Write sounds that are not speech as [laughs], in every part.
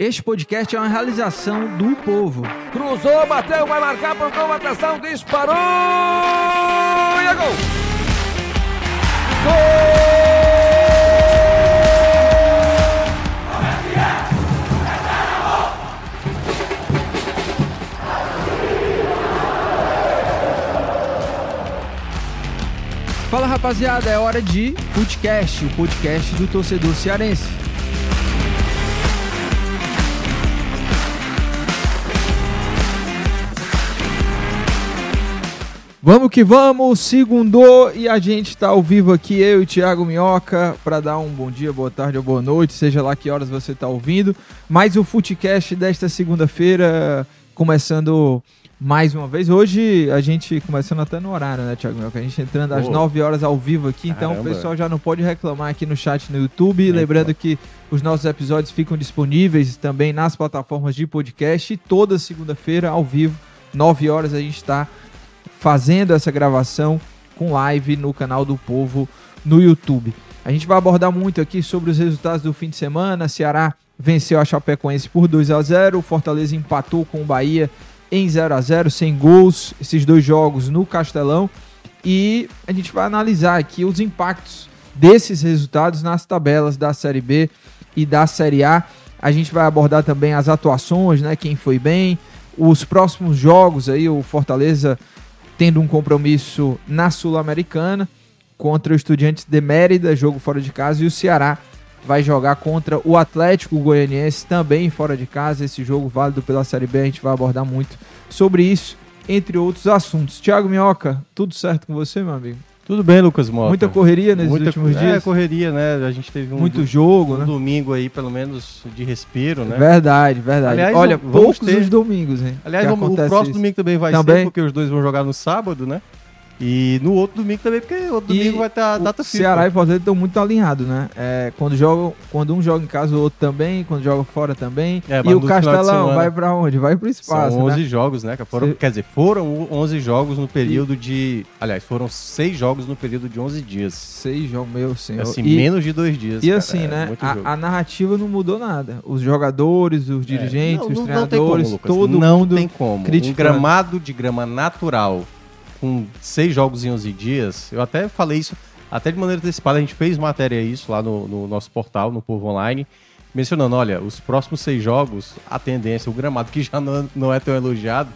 Este podcast é uma realização do povo. Cruzou, bateu, vai marcar, procurou atenção, disparou e é gol! Fala rapaziada, é hora de podcast, o podcast do torcedor cearense. Vamos que vamos, segundou e a gente tá ao vivo aqui, eu e o Thiago Minhoca, para dar um bom dia, boa tarde ou boa noite, seja lá que horas você tá ouvindo. Mais o Footcast desta segunda-feira, começando mais uma vez. Hoje a gente começando até no horário, né, Thiago Minhoca? A gente entrando às Pô. 9 horas ao vivo aqui, então o pessoal já não pode reclamar aqui no chat no YouTube. Nem Lembrando que os nossos episódios ficam disponíveis também nas plataformas de podcast e toda segunda-feira ao vivo, 9 horas a gente está fazendo essa gravação com live no canal do Povo no YouTube. A gente vai abordar muito aqui sobre os resultados do fim de semana. Ceará venceu a Chapecoense por 2 a 0, o Fortaleza empatou com o Bahia em 0 a 0, sem gols, esses dois jogos no Castelão. E a gente vai analisar aqui os impactos desses resultados nas tabelas da Série B e da Série A. A gente vai abordar também as atuações, né, quem foi bem, os próximos jogos aí, o Fortaleza tendo um compromisso na Sul-Americana contra o Estudiantes de Mérida, jogo fora de casa, e o Ceará vai jogar contra o Atlético Goianiense, também fora de casa, esse jogo válido pela Série B, a gente vai abordar muito sobre isso, entre outros assuntos. Thiago Minhoca, tudo certo com você, meu amigo? Tudo bem, Lucas Mota? Muita correria nesses Muita últimos É, dias, correria, né? A gente teve um, muito do- jogo, um né? domingo aí, pelo menos, de respiro, né? Verdade, verdade. Aliás, Olha, poucos ter- os domingos, hein? Aliás, o próximo isso. domingo também vai Também? ser, porque os dois vão jogar no sábado, né? E no outro domingo também, porque o outro E domingo vai estar a o data FIFA. Ceará e Fortaleza estão muito alinhados, né? É, quando, jogam, quando um joga em casa, o outro também. Quando joga fora também. É, e o Castelão vai pra onde? Vai pro espaço, São 11 né? jogos, né? Foram, Quer dizer, foram 11 jogos no período de... Aliás, foram 6 jogos no período de 11 dias. Seis jogos, meu senhor. Assim, e, menos de dois dias. e cara, assim, é né? A, a narrativa não mudou nada. Os jogadores, os dirigentes, É, os não, não, não tem treinadores, como, Lucas. todo não mundo tem como. Um criticando. gramado de grama natural com seis jogos em 11 dias, eu até falei isso, até de maneira antecipada, a gente fez matéria isso lá no, no nosso portal, no Povo Online, mencionando, olha, os próximos seis jogos, a tendência, o gramado que já não, não é tão elogiado,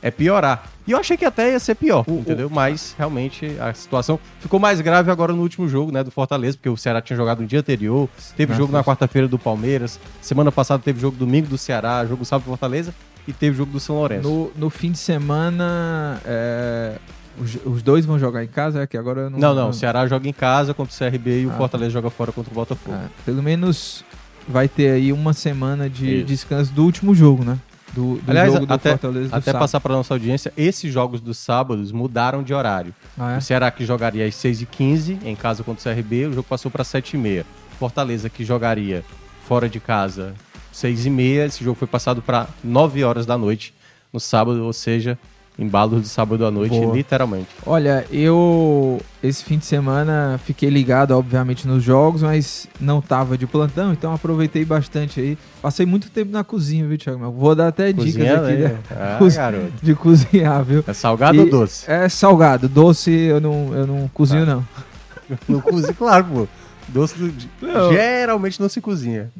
é piorar. E eu achei que até ia ser pior, entendeu? Mas realmente a situação ficou mais grave agora no último jogo, né, do Fortaleza, porque o Ceará tinha jogado no dia anterior, teve Nossa. jogo na quarta-feira do Palmeiras, semana passada teve jogo domingo do Ceará, jogo sábado do Fortaleza e teve jogo do São Lourenço. No, no fim de semana, é, os, os dois vão jogar em casa, é que agora eu não... Não, não, o Ceará joga em casa contra o CRB e o Ah, Fortaleza joga fora contra o Botafogo. É, pelo menos vai ter aí uma semana de Isso. descanso do último jogo, né? Do, do Aliás, jogo do até- Fortaleza do Até sábado. passar para nossa audiência, esses jogos dos sábados mudaram de horário. Ah, é? O Ceará que jogaria às 6h15 em casa contra o CRB, o jogo passou para 7h30. Fortaleza que jogaria fora de casa 6h30, esse jogo foi passado para 9 horas da noite no sábado, ou seja, embalo de sábado à noite, Boa. literalmente. Olha, eu esse fim de semana fiquei ligado, obviamente, nos jogos, mas não tava de plantão, então aproveitei bastante aí. Passei muito tempo na cozinha, viu, Thiago? Vou dar até dicas Cozinhando aqui né? né? [laughs] Ah, garoto. de cozinhar, viu? É salgado E- ou doce? É salgado, doce eu não, eu não cozinho, Tá. não. Não cozinha, claro, pô. Doce do- Não. geralmente não se cozinha.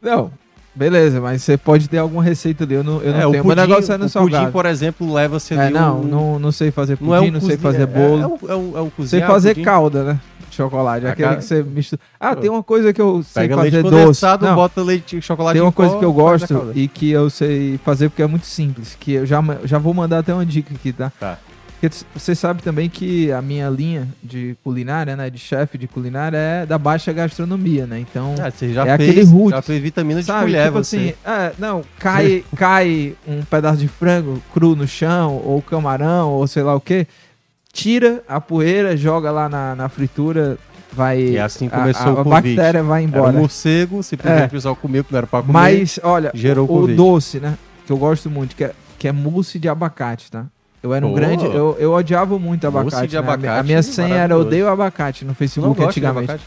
Não, beleza, mas você pode ter alguma receita ali, eu não, eu não É, o tenho. pudim, Meu negócio é no o salgado. pudim, por exemplo, leva-se ali É, não, um- não, não sei fazer pudim, não, não, é um sei cozinha- fazer é- bolo. É, é, um, é sei cozinhar, fazer pudim. calda, né? Chocolate. A Aquele ca- que você mistura. Ah, tem uma coisa que eu sei Pega fazer leite doce. Não, bota leite, chocolate tem uma coisa pó, que eu gosto e que eu sei fazer porque é muito simples. Que eu já, já vou mandar até uma dica aqui, tá? Tá. Você sabe também que a minha linha de culinária, né? De chefe de culinária é da baixa gastronomia, né? Então. Ah, você já É fez, aquele roots. já fez vitamina de Sabe, colher, tipo você. assim, é, não, cai, [laughs] cai um pedaço de frango cru no chão, ou camarão, ou sei lá o que, tira a poeira, joga lá na, na fritura, vai. E assim a- começou a, o a convite. bactéria vai Era um embora. morcego, simplesmente É. o pessoal comeu que não era pra comer. Mas, olha, gerou o Covid. doce, né? Que eu gosto muito, que é, que é mousse de abacate, tá? Eu era um Pô. grande. Eu, eu odiava muito Mousse abacate. de né? A minha- A abacate, minha senha era odeio abacate no Facebook antigamente. abacate?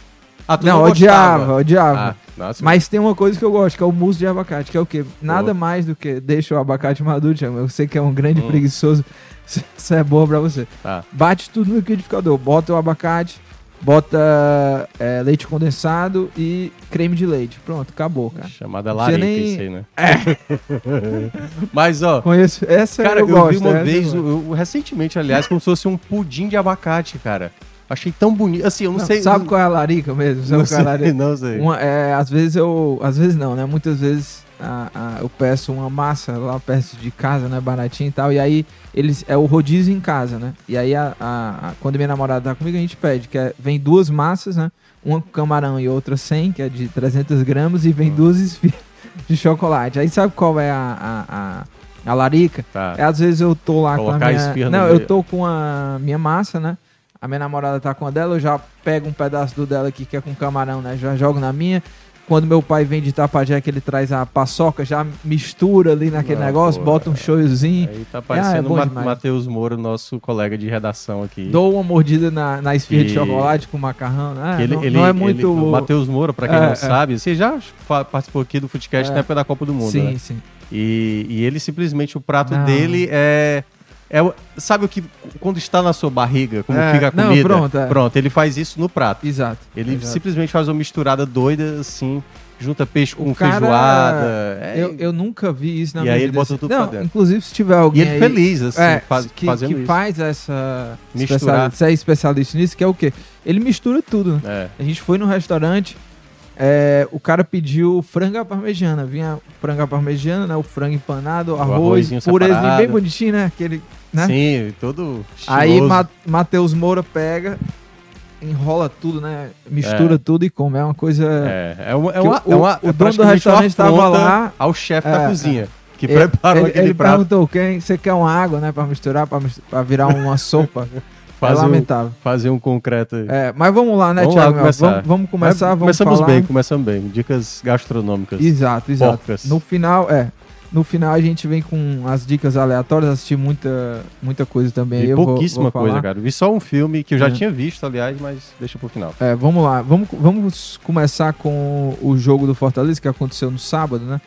Ah, não, não odiava, odiava. Ah, nossa. Mas tem uma coisa que eu gosto, que é o mousse de abacate, que é o quê? Nada mais do que deixa o abacate maduro, Thiago. Eu sei que é um grande Hum. preguiçoso. [laughs] Isso é boa pra você. Tá. Bate tudo no liquidificador. Bota o abacate, bota é, leite condensado e creme de leite. Pronto, acabou, cara. Chamada larica nem- isso aí, né? [laughs] Mas, ó, Conheço. Essa cara, eu, eu, gosto. vi uma vez, eu- eu- recentemente, aliás, como se fosse um pudim de abacate, cara. Achei tão bonito. Assim, eu não, Não, sei. sabe qual é a larica mesmo? Sabe não qual é a sei, larica? não sei. Uma- é, às vezes eu. Às vezes não, né? Muitas vezes a- a- eu peço uma massa lá perto de casa, né? Baratinho e tal. E aí eles. É o rodízio em casa, né? E aí a, a- quando minha namorada tá comigo, a gente pede, que é- vem duas massas, né? Uma com camarão e outra sem, que é de 300 gramas, e vem Hum. duas esfias de chocolate. Aí sabe qual é a, a, larica? Tá. É, às vezes eu tô lá Colocar com a minha... Não, meio. eu tô com a minha massa, né? A minha namorada tá com a dela, eu já pego um pedaço do dela aqui, que é com camarão, né? Já jogo na minha. Quando meu pai vem de Itapajé, que ele traz a paçoca, já mistura ali naquele Não, negócio, pô, bota um shoyu,zinho Aí tá Ah, é parecendo o Ma- demais. Matheus Moura, nosso colega de redação aqui. dou uma mordida na, na esfirra de E- chocolate com macarrão, né? Ele, não, ele- não é ele- muito... o Matheus Moura, pra quem É, não é. sabe, você já participou aqui do Footcast É. na época da Copa do Mundo, sim, né? sim. E, e ele simplesmente, o prato Não. dele é, é. o- Sabe o que. Quando está na sua barriga, como É, fica a não, comida? pronto, é. ele faz isso no prato. Exato. Ele exato. simplesmente faz uma misturada doida, assim, junta peixe com O cara- feijoada. é- Eu, eu nunca vi isso na E aí ele bota assim. tudo pra Não, dentro. inclusive se tiver E alguém ele aí- feliz, assim, é, faz- que, fazendo que isso. faz essa Misturar. você é especialista nisso, que é o quê? Ele mistura tudo. né? É. A gente foi no restaurante, é, o cara pediu frango à parmegiana, vinha frango à parmegiana, né, o frango empanado, arroz, arrozinho pureza separado. bem bonitinho, né, aquele, né? Sim, todo Aí estiloso. Ma Matheus Moura pega, enrola tudo, né, mistura É. tudo e come, é uma coisa... É, é uma, é uma, o- é uma, o é dono do restaurante uma tava afronta lá. ao chefe É, da é. cozinha, que Ele- preparou ele, aquele ele prato. perguntou quem, você quer uma água, né, pra misturar, pra virar uma sopa? é [laughs] Fazer um- lamentável. Fazer um concreto aí. É, mas vamos lá, né, Vamos Thiago? Começar. Vamos, vamos começar, Mas vamos começamos falar... bem, começamos bem. Dicas gastronômicas. Exato, exato. Porcas. No final, é. No final a gente vem com as dicas aleatórias, assisti muita, muita coisa também. Vi eu vou- pouquíssima vou coisa, falar. cara. Vi só um filme que eu já É. tinha visto, aliás, mas deixa pro final. É, vamos lá. Vamos, vamos começar com o jogo do Fortaleza que aconteceu no sábado, né?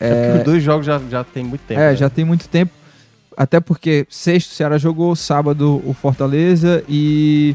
É, porque os dois jogos já, já tem muito tempo. É, né? já tem muito tempo. Até porque sexto o Ceará jogou, sábado o Fortaleza e.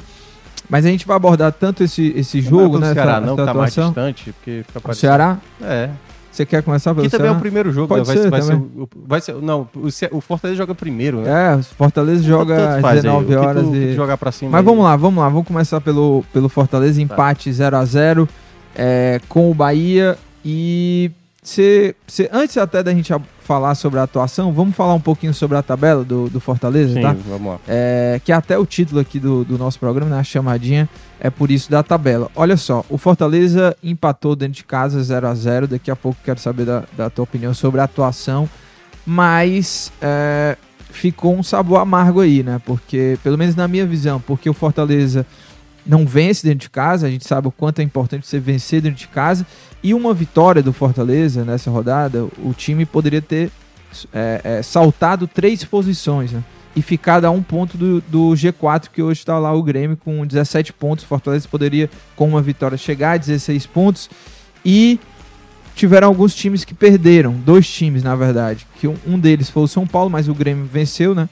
Mas a gente vai abordar tanto esse, esse Não é jogo, né? Ceará, essa- não, essa que tá mais distante, porque fica O parecendo... Ceará? É. Você quer começar pelo Aqui também é o primeiro jogo, Pode né? vai, ser vai, ser, o- vai ser. Não, o, o Fortaleza joga primeiro, né? É, o Fortaleza joga às faz aí, 19 o que tu- horas que tu e. jogar pra cima. Mas aí. vamos lá, vamos lá. Vamos começar pelo, pelo Fortaleza, empate 0 a 0 é, com o Bahia. E cê, cê- antes até da gente falar sobre a atuação, vamos falar um pouquinho sobre a tabela do, do Fortaleza, Sim, tá? vamos lá. É, que é até o título aqui do, do nosso programa, né? A chamadinha é por isso da tabela. Olha só, o Fortaleza empatou dentro de casa 0 a 0 Daqui a pouco quero saber da, da tua opinião sobre a atuação. Mas é, ficou um sabor amargo aí, né? Porque, pelo menos na minha visão, porque o Fortaleza não vence dentro de casa, a gente sabe o quanto é importante você vencer dentro de casa. E uma vitória do Fortaleza nessa rodada, o time poderia ter é, é, saltado três posições, né? E ficado a um ponto do, do G4, que hoje está lá o Grêmio com 17 pontos. Fortaleza poderia, com uma vitória, chegar a 16 pontos. E tiveram alguns times que perderam, dois times, na verdade. Que um, deles foi o São Paulo, mas o Grêmio venceu, né?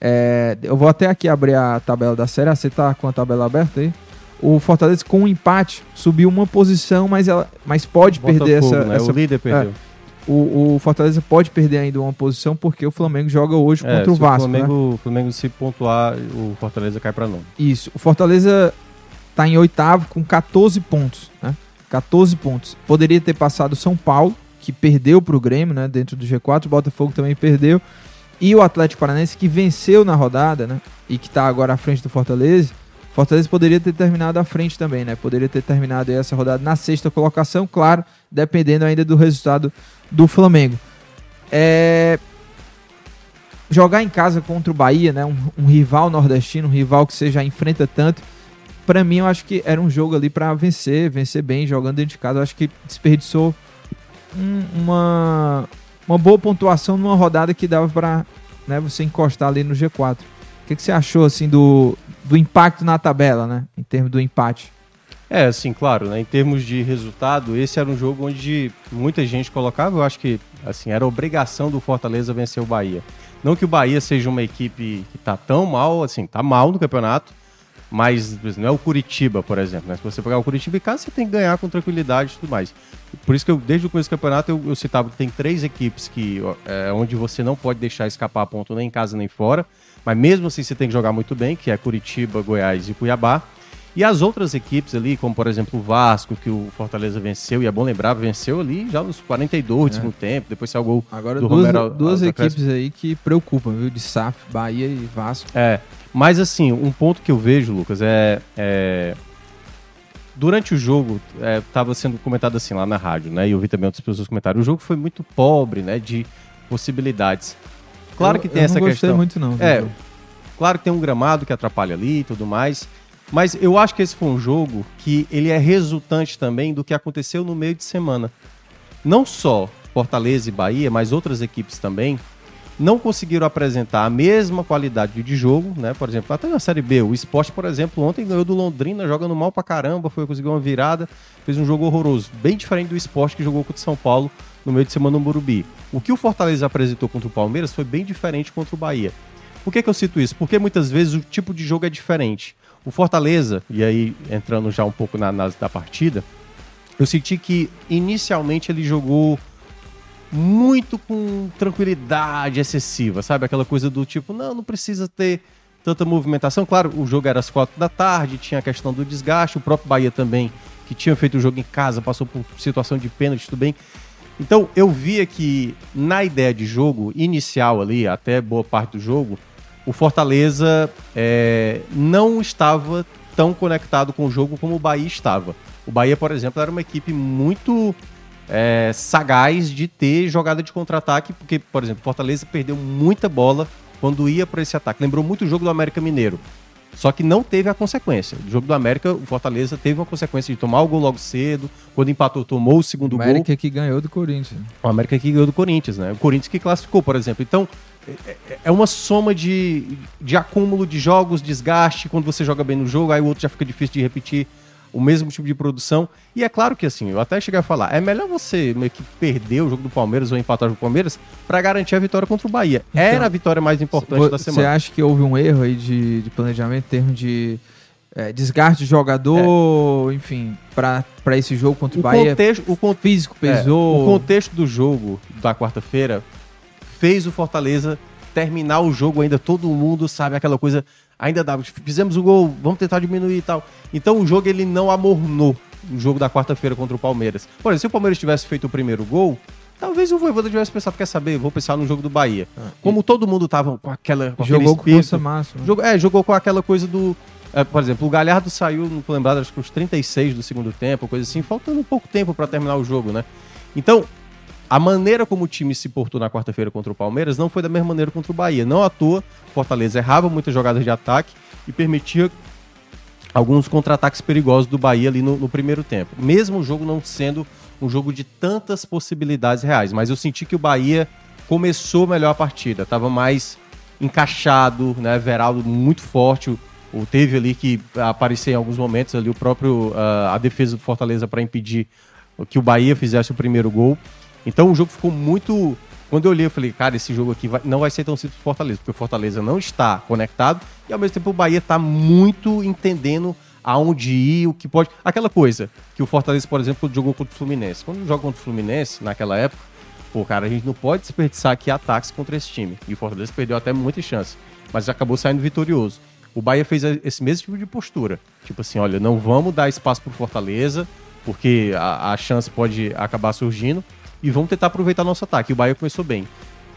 É, eu vou até aqui abrir a tabela da Série A. Você tá com a tabela aberta aí? O Fortaleza, com um empate, subiu uma posição, mas, ela, mas pode perder Botafogo, essa, né? essa O líder perdeu. O, o Fortaleza pode perder ainda uma posição porque o Flamengo joga hoje É, contra o Vasco. né? Flamengo, o Flamengo se pontuar, o Fortaleza cai pra nono. Isso. O Fortaleza tá em oitavo com 14 pontos, né? 14 pontos. Poderia ter passado o São Paulo, que perdeu pro Grêmio, né? Dentro do G4. O Botafogo também perdeu. E o Atlético Paranaense, que venceu na rodada, né? E que tá agora à frente do Fortaleza. Fortaleza poderia ter terminado à frente também, né? Poderia ter terminado essa rodada na sexta colocação, claro, dependendo ainda do resultado do Flamengo. É... Jogar em casa contra o Bahia, né? Um, um rival nordestino, um rival que você já enfrenta tanto. Pra mim, eu acho que era um jogo ali pra vencer, vencer bem, jogando dentro de casa. Eu acho que desperdiçou um- uma, uma boa pontuação numa rodada que dava pra né, você encostar ali no G4. O que, que você achou assim do, do impacto na tabela, né? Em termos do empate. É, assim, claro, né, em termos de resultado, esse era um jogo onde muita gente colocava, eu acho que assim, era obrigação do Fortaleza vencer o Bahia. Não que o Bahia seja uma equipe que tá tão mal, assim, tá mal no campeonato, mas não é o Curitiba, por exemplo. Né? Se você pegar o Curitiba em casa, você tem que ganhar com tranquilidade e tudo mais. Por isso que eu, desde o começo do campeonato, eu, eu citava que tem três equipes que é, onde você não pode deixar escapar ponto nem em casa nem fora. Mas mesmo assim você tem que jogar muito bem, que é Curitiba, Goiás e Cuiabá. E as outras equipes ali, como por exemplo o Vasco, que o Fortaleza venceu, e é bom lembrar, venceu ali já nos 42 do é. segundo tempo, depois saiu o gol Agora, do duas, Romero. Duas equipes aí que preocupam, viu? De SAF, Bahia e Vasco. É, mas assim, um ponto que eu vejo, Lucas, é. é durante o jogo, estava é, sendo comentado assim lá na rádio, né? E eu vi também outras pessoas comentarem. O jogo foi muito pobre, né? De possibilidades. Claro eu, que tem essa questão. muito, não. É, claro que tem um gramado que atrapalha ali e tudo mais. Mas eu acho que esse foi um jogo que ele é resultante também do que aconteceu no meio de semana. Não só Fortaleza e Bahia, mas outras equipes também não conseguiram apresentar a mesma qualidade de jogo, né? Por exemplo, até na Série B, o Sport, por exemplo, ontem ganhou do Londrina, jogando mal pra caramba, foi conseguir uma virada, fez um jogo horroroso, bem diferente do Sport que jogou contra o São Paulo no meio de semana no Morumbi. O que o Fortaleza apresentou contra o Palmeiras foi bem diferente contra o Bahia. Por que, que eu cito isso? Porque muitas vezes o tipo de jogo é diferente. O Fortaleza, e aí entrando já um pouco na análise da partida, eu senti que inicialmente ele jogou muito com tranquilidade excessiva, sabe? Aquela coisa do tipo, não, não precisa ter tanta movimentação. Claro, o jogo era às quatro da tarde, tinha a questão do desgaste, o próprio Bahia também, que tinha feito o jogo em casa, passou por situação de pênalti, tudo bem. Então, eu via que na ideia de jogo inicial ali, até boa parte do jogo, o Fortaleza é, não estava tão conectado com o jogo como o Bahia estava. O Bahia, por exemplo, era uma equipe muito é, sagaz de ter jogada de contra-ataque, porque, por exemplo, Fortaleza perdeu muita bola quando ia para esse ataque. Lembrou muito o jogo do América Mineiro. Só que não teve a consequência. O jogo do América, o Fortaleza teve uma consequência de tomar o gol logo cedo. Quando empatou, tomou o segundo gol. O América que ganhou do Corinthians. O América que ganhou do Corinthians, né? O Corinthians que classificou, por exemplo. Então, é, é, é uma soma de, de acúmulo de jogos, desgaste. Quando você joga bem no jogo, aí o outro já fica difícil de repetir o mesmo tipo de produção. E é claro que assim, eu até cheguei a falar, é melhor você meio que perder o jogo do Palmeiras ou empatar o Palmeiras para garantir a vitória contra o Bahia. Então, Era a vitória mais importante da semana. Você acha que houve um erro aí de, de planejamento em termos de é, desgaste de jogador, é. enfim, para esse jogo contra o, o Bahia? Contexto, o físico pesou. É, o contexto do jogo da quarta-feira fez o Fortaleza terminar o jogo ainda, todo mundo sabe aquela coisa, ainda dá, fizemos o gol, vamos tentar diminuir e tal. Então o jogo ele não amornou o jogo da quarta-feira contra o Palmeiras. Por exemplo, se o Palmeiras tivesse feito o primeiro gol, talvez o Voivoda tivesse pensado, quer saber, vou pensar no jogo do Bahia. Ah, Como e... todo mundo tava com aquela com Jogou com força máxima. Jogou, é, jogou com aquela coisa do... É, por exemplo, o Galhardo saiu, não tô lembrado, acho que os 36 do segundo tempo, coisa assim, faltando um pouco tempo para terminar o jogo, né? Então, a maneira como o time se portou na quarta-feira contra o Palmeiras não foi da mesma maneira contra o Bahia. Não à toa, Fortaleza errava muitas jogadas de ataque e permitia alguns contra-ataques perigosos do Bahia ali no, no, primeiro tempo. Mesmo o jogo não sendo um jogo de tantas possibilidades reais, mas eu senti que o Bahia começou melhor a partida, estava mais encaixado, né? Veraldo muito forte, o, teve ali que aparecer em alguns momentos ali o próprio uh, a defesa do Fortaleza para impedir que o Bahia fizesse o primeiro gol. Então o jogo ficou muito. Quando eu olhei, eu falei, cara, esse jogo aqui vai... não vai ser tão simples pro Fortaleza, porque o Fortaleza não está conectado e ao mesmo tempo o Bahia está muito entendendo aonde ir, o que pode. Aquela coisa que o Fortaleza, por exemplo, jogou contra o Fluminense. Quando joga contra o Fluminense, naquela época, pô, cara, a gente não pode desperdiçar aqui ataques contra esse time. E o Fortaleza perdeu até muitas chances, mas acabou saindo vitorioso. O Bahia fez esse mesmo tipo de postura. Tipo assim, olha, não vamos dar espaço pro Fortaleza, porque a, a chance pode acabar surgindo e vamos tentar aproveitar nosso ataque. O Bahia começou bem.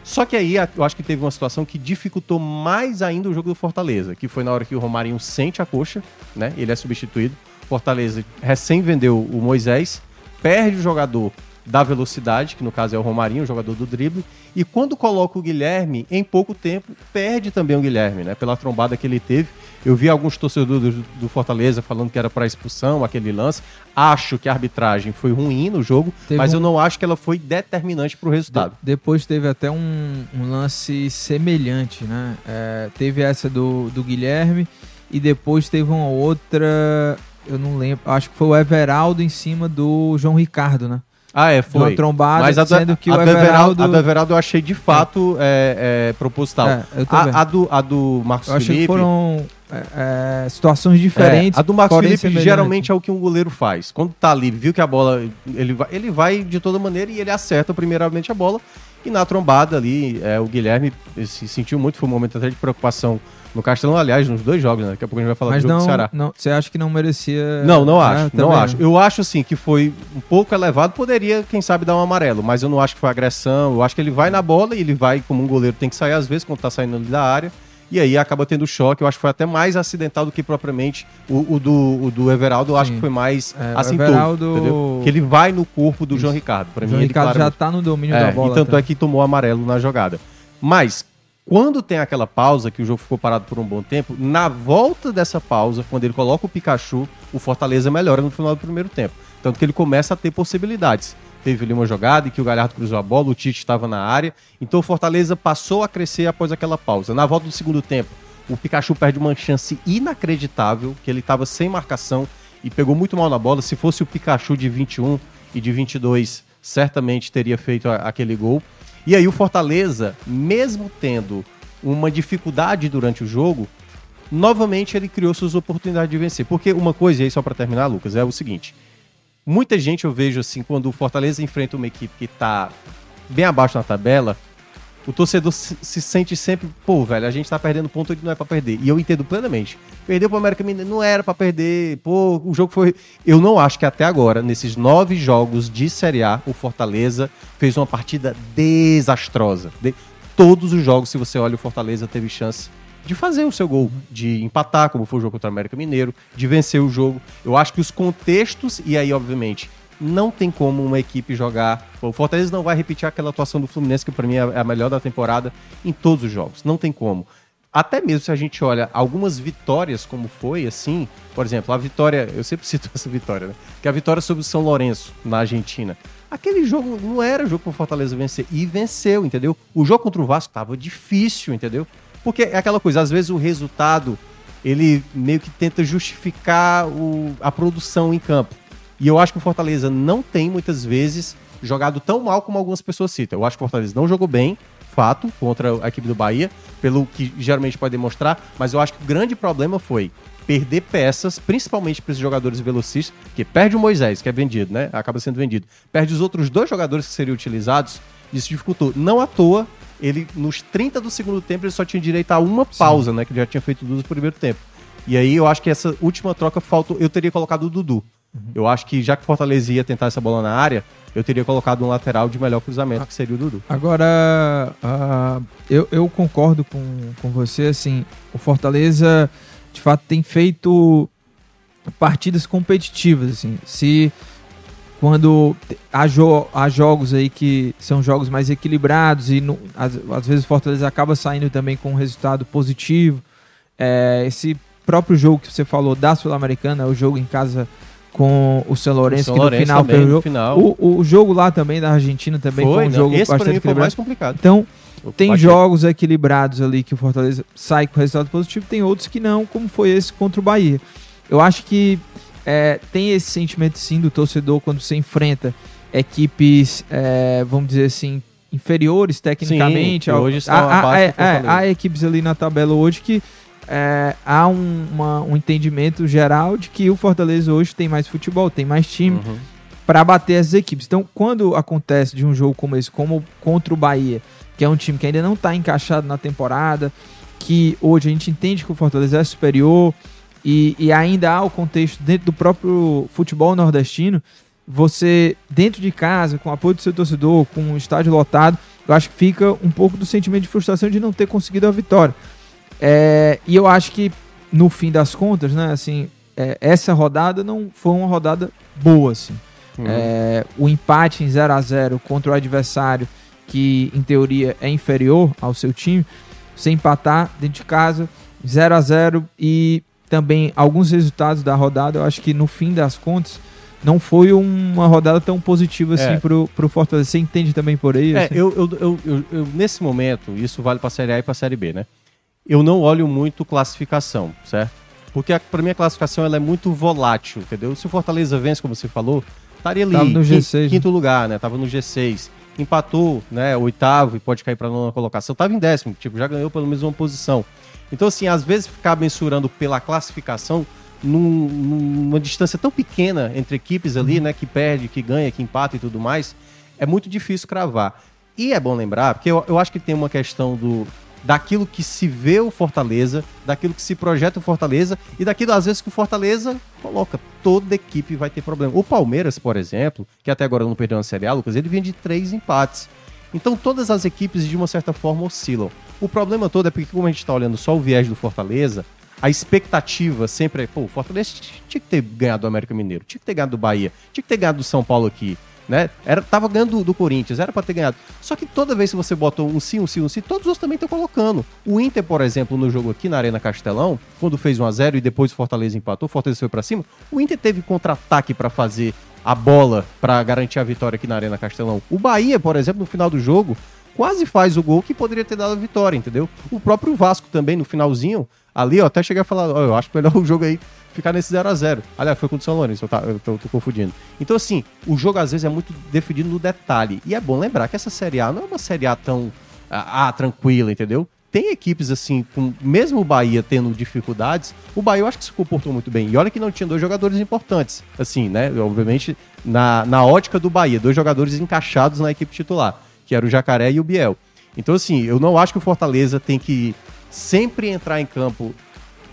Só que aí eu acho que teve uma situação que dificultou mais ainda o jogo do Fortaleza, que foi na hora que o Romarinho sente a coxa, né? Ele é substituído. Fortaleza recém vendeu o Moisés, perde o jogador da velocidade, que no caso é o Romarinho, o jogador do drible, e quando coloca o Guilherme, em pouco tempo, perde também o Guilherme, né? Pela trombada que ele teve. Eu vi alguns torcedores do, do Fortaleza falando que era para expulsão aquele lance. Acho que a arbitragem foi ruim no jogo, teve mas um... eu não acho que ela foi determinante para o resultado. De depois teve até um, um lance semelhante, né? É, teve essa do, do Guilherme e depois teve uma outra eu não lembro, acho que foi o Everaldo em cima do João Ricardo, né? Ah, é, Uma foi. trombada, Mas a do, sendo que a o do Everaldo, Everaldo... a do Everaldo eu achei de fato é, é, proposital. É, eu também. a, a do, a do Marcos Eu Felipe. que foram é, é, situações diferentes. É, a do Marcos Felipe geralmente é o que um goleiro faz. Quando tá ali, viu que a bola. Ele vai, ele vai de toda maneira e ele acerta primeiramente a bola. E na trombada ali, é, o Guilherme se sentiu muito, foi um momento até de preocupação no Castelão, aliás, nos dois jogos, né? Daqui a pouco a gente vai falar Mas do jogo do não, Ceará. não, você acha que não merecia... Não, não É, acho, não também acho. Eu acho assim que foi um pouco elevado, poderia, quem sabe, dar um amarelo, mas eu não acho que foi agressão. Eu acho que ele vai na bola e ele vai, como um goleiro tem que sair às vezes, quando tá saindo ali da área. E aí acaba tendo choque. Eu acho que foi até mais acidental do que propriamente o, o do, o do Everaldo. Eu acho Sim. que foi mais É, assintoso. Everaldo- entendeu? Que ele vai no corpo do Isso. João Ricardo. Pra O mim, João ele Ricardo já claramente- tá no domínio é, da bola. E tanto tá? é que tomou amarelo na jogada. Mas, quando tem aquela pausa, que o jogo ficou parado por um bom tempo, na volta dessa pausa, quando ele coloca o Pikachu, o Fortaleza melhora no final do primeiro tempo. Tanto que ele começa a ter possibilidades. Teve ali uma jogada em que o Galhardo cruzou a bola, o Tite estava na área. Então o Fortaleza passou a crescer após aquela pausa. Na volta do segundo tempo, o Pikachu perde uma chance inacreditável, que ele estava sem marcação e pegou muito mal na bola. Se fosse o Pikachu de 21 e de 22, certamente teria feito aquele gol. E aí o Fortaleza, mesmo tendo uma dificuldade durante o jogo, novamente ele criou suas oportunidades de vencer. Porque uma coisa, e aí só para terminar, Lucas, é o seguinte: muita gente eu vejo assim, quando o Fortaleza enfrenta uma equipe que tá bem abaixo na tabela, o torcedor se, se sente sempre, pô, velho, a gente tá perdendo ponto onde não é pra perder. E eu entendo plenamente. Perdeu pro América Mineiro, não era pra perder, pô, o jogo foi. Eu não acho que até agora, nesses nove jogos de Série A, o Fortaleza fez uma partida desastrosa. De- Todos os jogos, se você olha, o Fortaleza teve chance de fazer o seu gol, de empatar, como foi o jogo contra o América Mineiro, de vencer o jogo. Eu acho que os contextos, e aí, obviamente, não tem como uma equipe jogar. O Fortaleza não vai repetir aquela atuação do Fluminense, que para mim é a melhor da temporada, em todos os jogos. Não tem como. Até mesmo se a gente olha algumas vitórias, como foi, assim, por exemplo, a vitória, eu sempre [laughs] cito essa vitória, né? Que é a vitória sobre o São Lourenço, na Argentina. Aquele jogo não era jogo pro Fortaleza vencer. E venceu, entendeu? O jogo contra o Vasco tava difícil, entendeu? Porque é aquela coisa, às vezes o resultado, ele meio que tenta justificar o- a produção em campo. E eu acho que o Fortaleza não tem, muitas vezes, jogado tão mal como algumas pessoas citam. Eu acho que o Fortaleza não jogou bem, fato, contra a equipe do Bahia, pelo que geralmente pode demonstrar, mas eu acho que o grande problema foi perder peças, principalmente para esses jogadores velocistas, que perde o Moisés, que é vendido, né? Acaba sendo vendido. Perde os outros dois jogadores que seriam utilizados, isso dificultou. Não à toa, ele, nos 30 do segundo tempo, ele só tinha direito a uma pausa, né? Que ele já tinha feito duas no primeiro tempo. E aí eu acho que essa última troca faltou. Eu teria colocado o Dudu. Eu acho que já que o Fortaleza ia tentar essa bola na área, eu teria colocado um lateral de melhor cruzamento, que seria o Dudu. Agora, ah, eu, eu concordo com, com você, assim, o Fortaleza, de fato, tem feito partidas competitivas, assim, se quando há, jo há jogos aí que são jogos mais equilibrados e às, às vezes o Fortaleza acaba saindo também com um resultado positivo, é, esse próprio jogo que você falou da Sul-Americana, o jogo em casa com o São Lourenço, São que no Lourenço final também, foi o final. O, o jogo lá também da Argentina também foi, um não, jogo esse bastante foi o mais complicado. Então, Eu tem jogos equilibrados ali que o Fortaleza sai com resultado positivo, tem outros que não, como foi esse contra o Bahia. Eu acho que é, tem esse sentimento sim do torcedor quando você enfrenta equipes, é, vamos dizer assim, inferiores tecnicamente. ao- hoje é, é, Fortaleza. há equipes ali na tabela hoje que é, há um, uma- um entendimento geral de que o Fortaleza hoje tem mais futebol, tem mais time Uhum. para bater essas equipes. Então, quando acontece de um jogo como esse, como contra o Bahia, que é um time que ainda não está encaixado na temporada, que hoje a gente entende que o Fortaleza é superior e, e ainda há o contexto dentro do próprio futebol nordestino, você, dentro de casa, com o apoio do seu torcedor, com o estádio lotado, eu acho que fica um pouco do sentimento de frustração de não ter conseguido a vitória. É, e eu acho que, no fim das contas, né, assim, é, essa rodada não foi uma rodada boa, assim. Uhum. É, o empate em 0 a 0 contra o adversário que em teoria é inferior ao seu time, você empatar dentro de casa 0 a 0 e também alguns resultados da rodada, eu acho que no fim das contas não foi uma rodada tão positiva assim É. pro, pro Fortaleza. Você entende também por aí? É, assim? eu, eu, eu, eu- nesse momento, isso vale pra Série A e pra Série B, né? Eu não olho muito classificação, certo? Porque a, pra mim a classificação ela é muito volátil, entendeu? Se o Fortaleza vence, como você falou, estaria ali, Tava no quin- G6, né? quinto lugar, né? Tava no G6. Empatou, né? Oitavo e pode cair pra nona colocação. Tava em décimo, tipo, já ganhou pelo menos uma posição. Então, assim, às vezes ficar mensurando pela classificação num- numa distância tão pequena entre equipes ali, Uhum. né? Que perde, que ganha, que empata e tudo mais, é muito difícil cravar. E é bom lembrar, porque eu, eu acho que tem uma questão do daquilo que se vê o Fortaleza, daquilo que se projeta o Fortaleza e daquilo às vezes que o Fortaleza coloca. Toda equipe vai ter problema. O Palmeiras, por exemplo, que até agora não perdeu uma Série A, Lucas, ele vinha de três empates. Então todas as equipes de uma certa forma oscilam. O problema todo é porque como a gente está olhando só o viés do Fortaleza, a expectativa sempre é, pô, o Fortaleza tinha que ter ganhado do América Mineiro, tinha que ter ganhado do Bahia, tinha que ter ganhado do São Paulo aqui, né? Era, tava ganhando do, do Corinthians, era para ter ganhado. Só que toda vez que você bota um sim, um sim, um sim, todos os outros também estão colocando. O Inter, por exemplo, no jogo aqui na Arena Castelão, quando fez 1 a 0 e depois o Fortaleza empatou, o Fortaleza foi para cima, o Inter teve contra-ataque para fazer a bola para garantir a vitória aqui na Arena Castelão. O Bahia, por exemplo, no final do jogo, quase faz o gol que poderia ter dado a vitória, entendeu? O próprio Vasco também, no finalzinho, ali, ó, até cheguei a falar, ó, eu acho melhor [laughs] o jogo aí ficar nesse 0 a 0 Aliás, foi contra o São Lourenço, eu, tá, eu tô, tô confundindo. Então, assim, o jogo às vezes é muito definido no detalhe. E é bom lembrar que essa Série A não é uma Série A tão ah, tranquila, entendeu? Tem equipes assim, com mesmo o Bahia tendo dificuldades, o Bahia eu acho que se comportou muito bem. E olha que não tinha dois jogadores importantes, assim, né? Obviamente, na, na ótica do Bahia, dois jogadores encaixados na equipe titular, que era o Jacaré e o Biel. Então, assim, eu não acho que o Fortaleza tem que sempre entrar em campo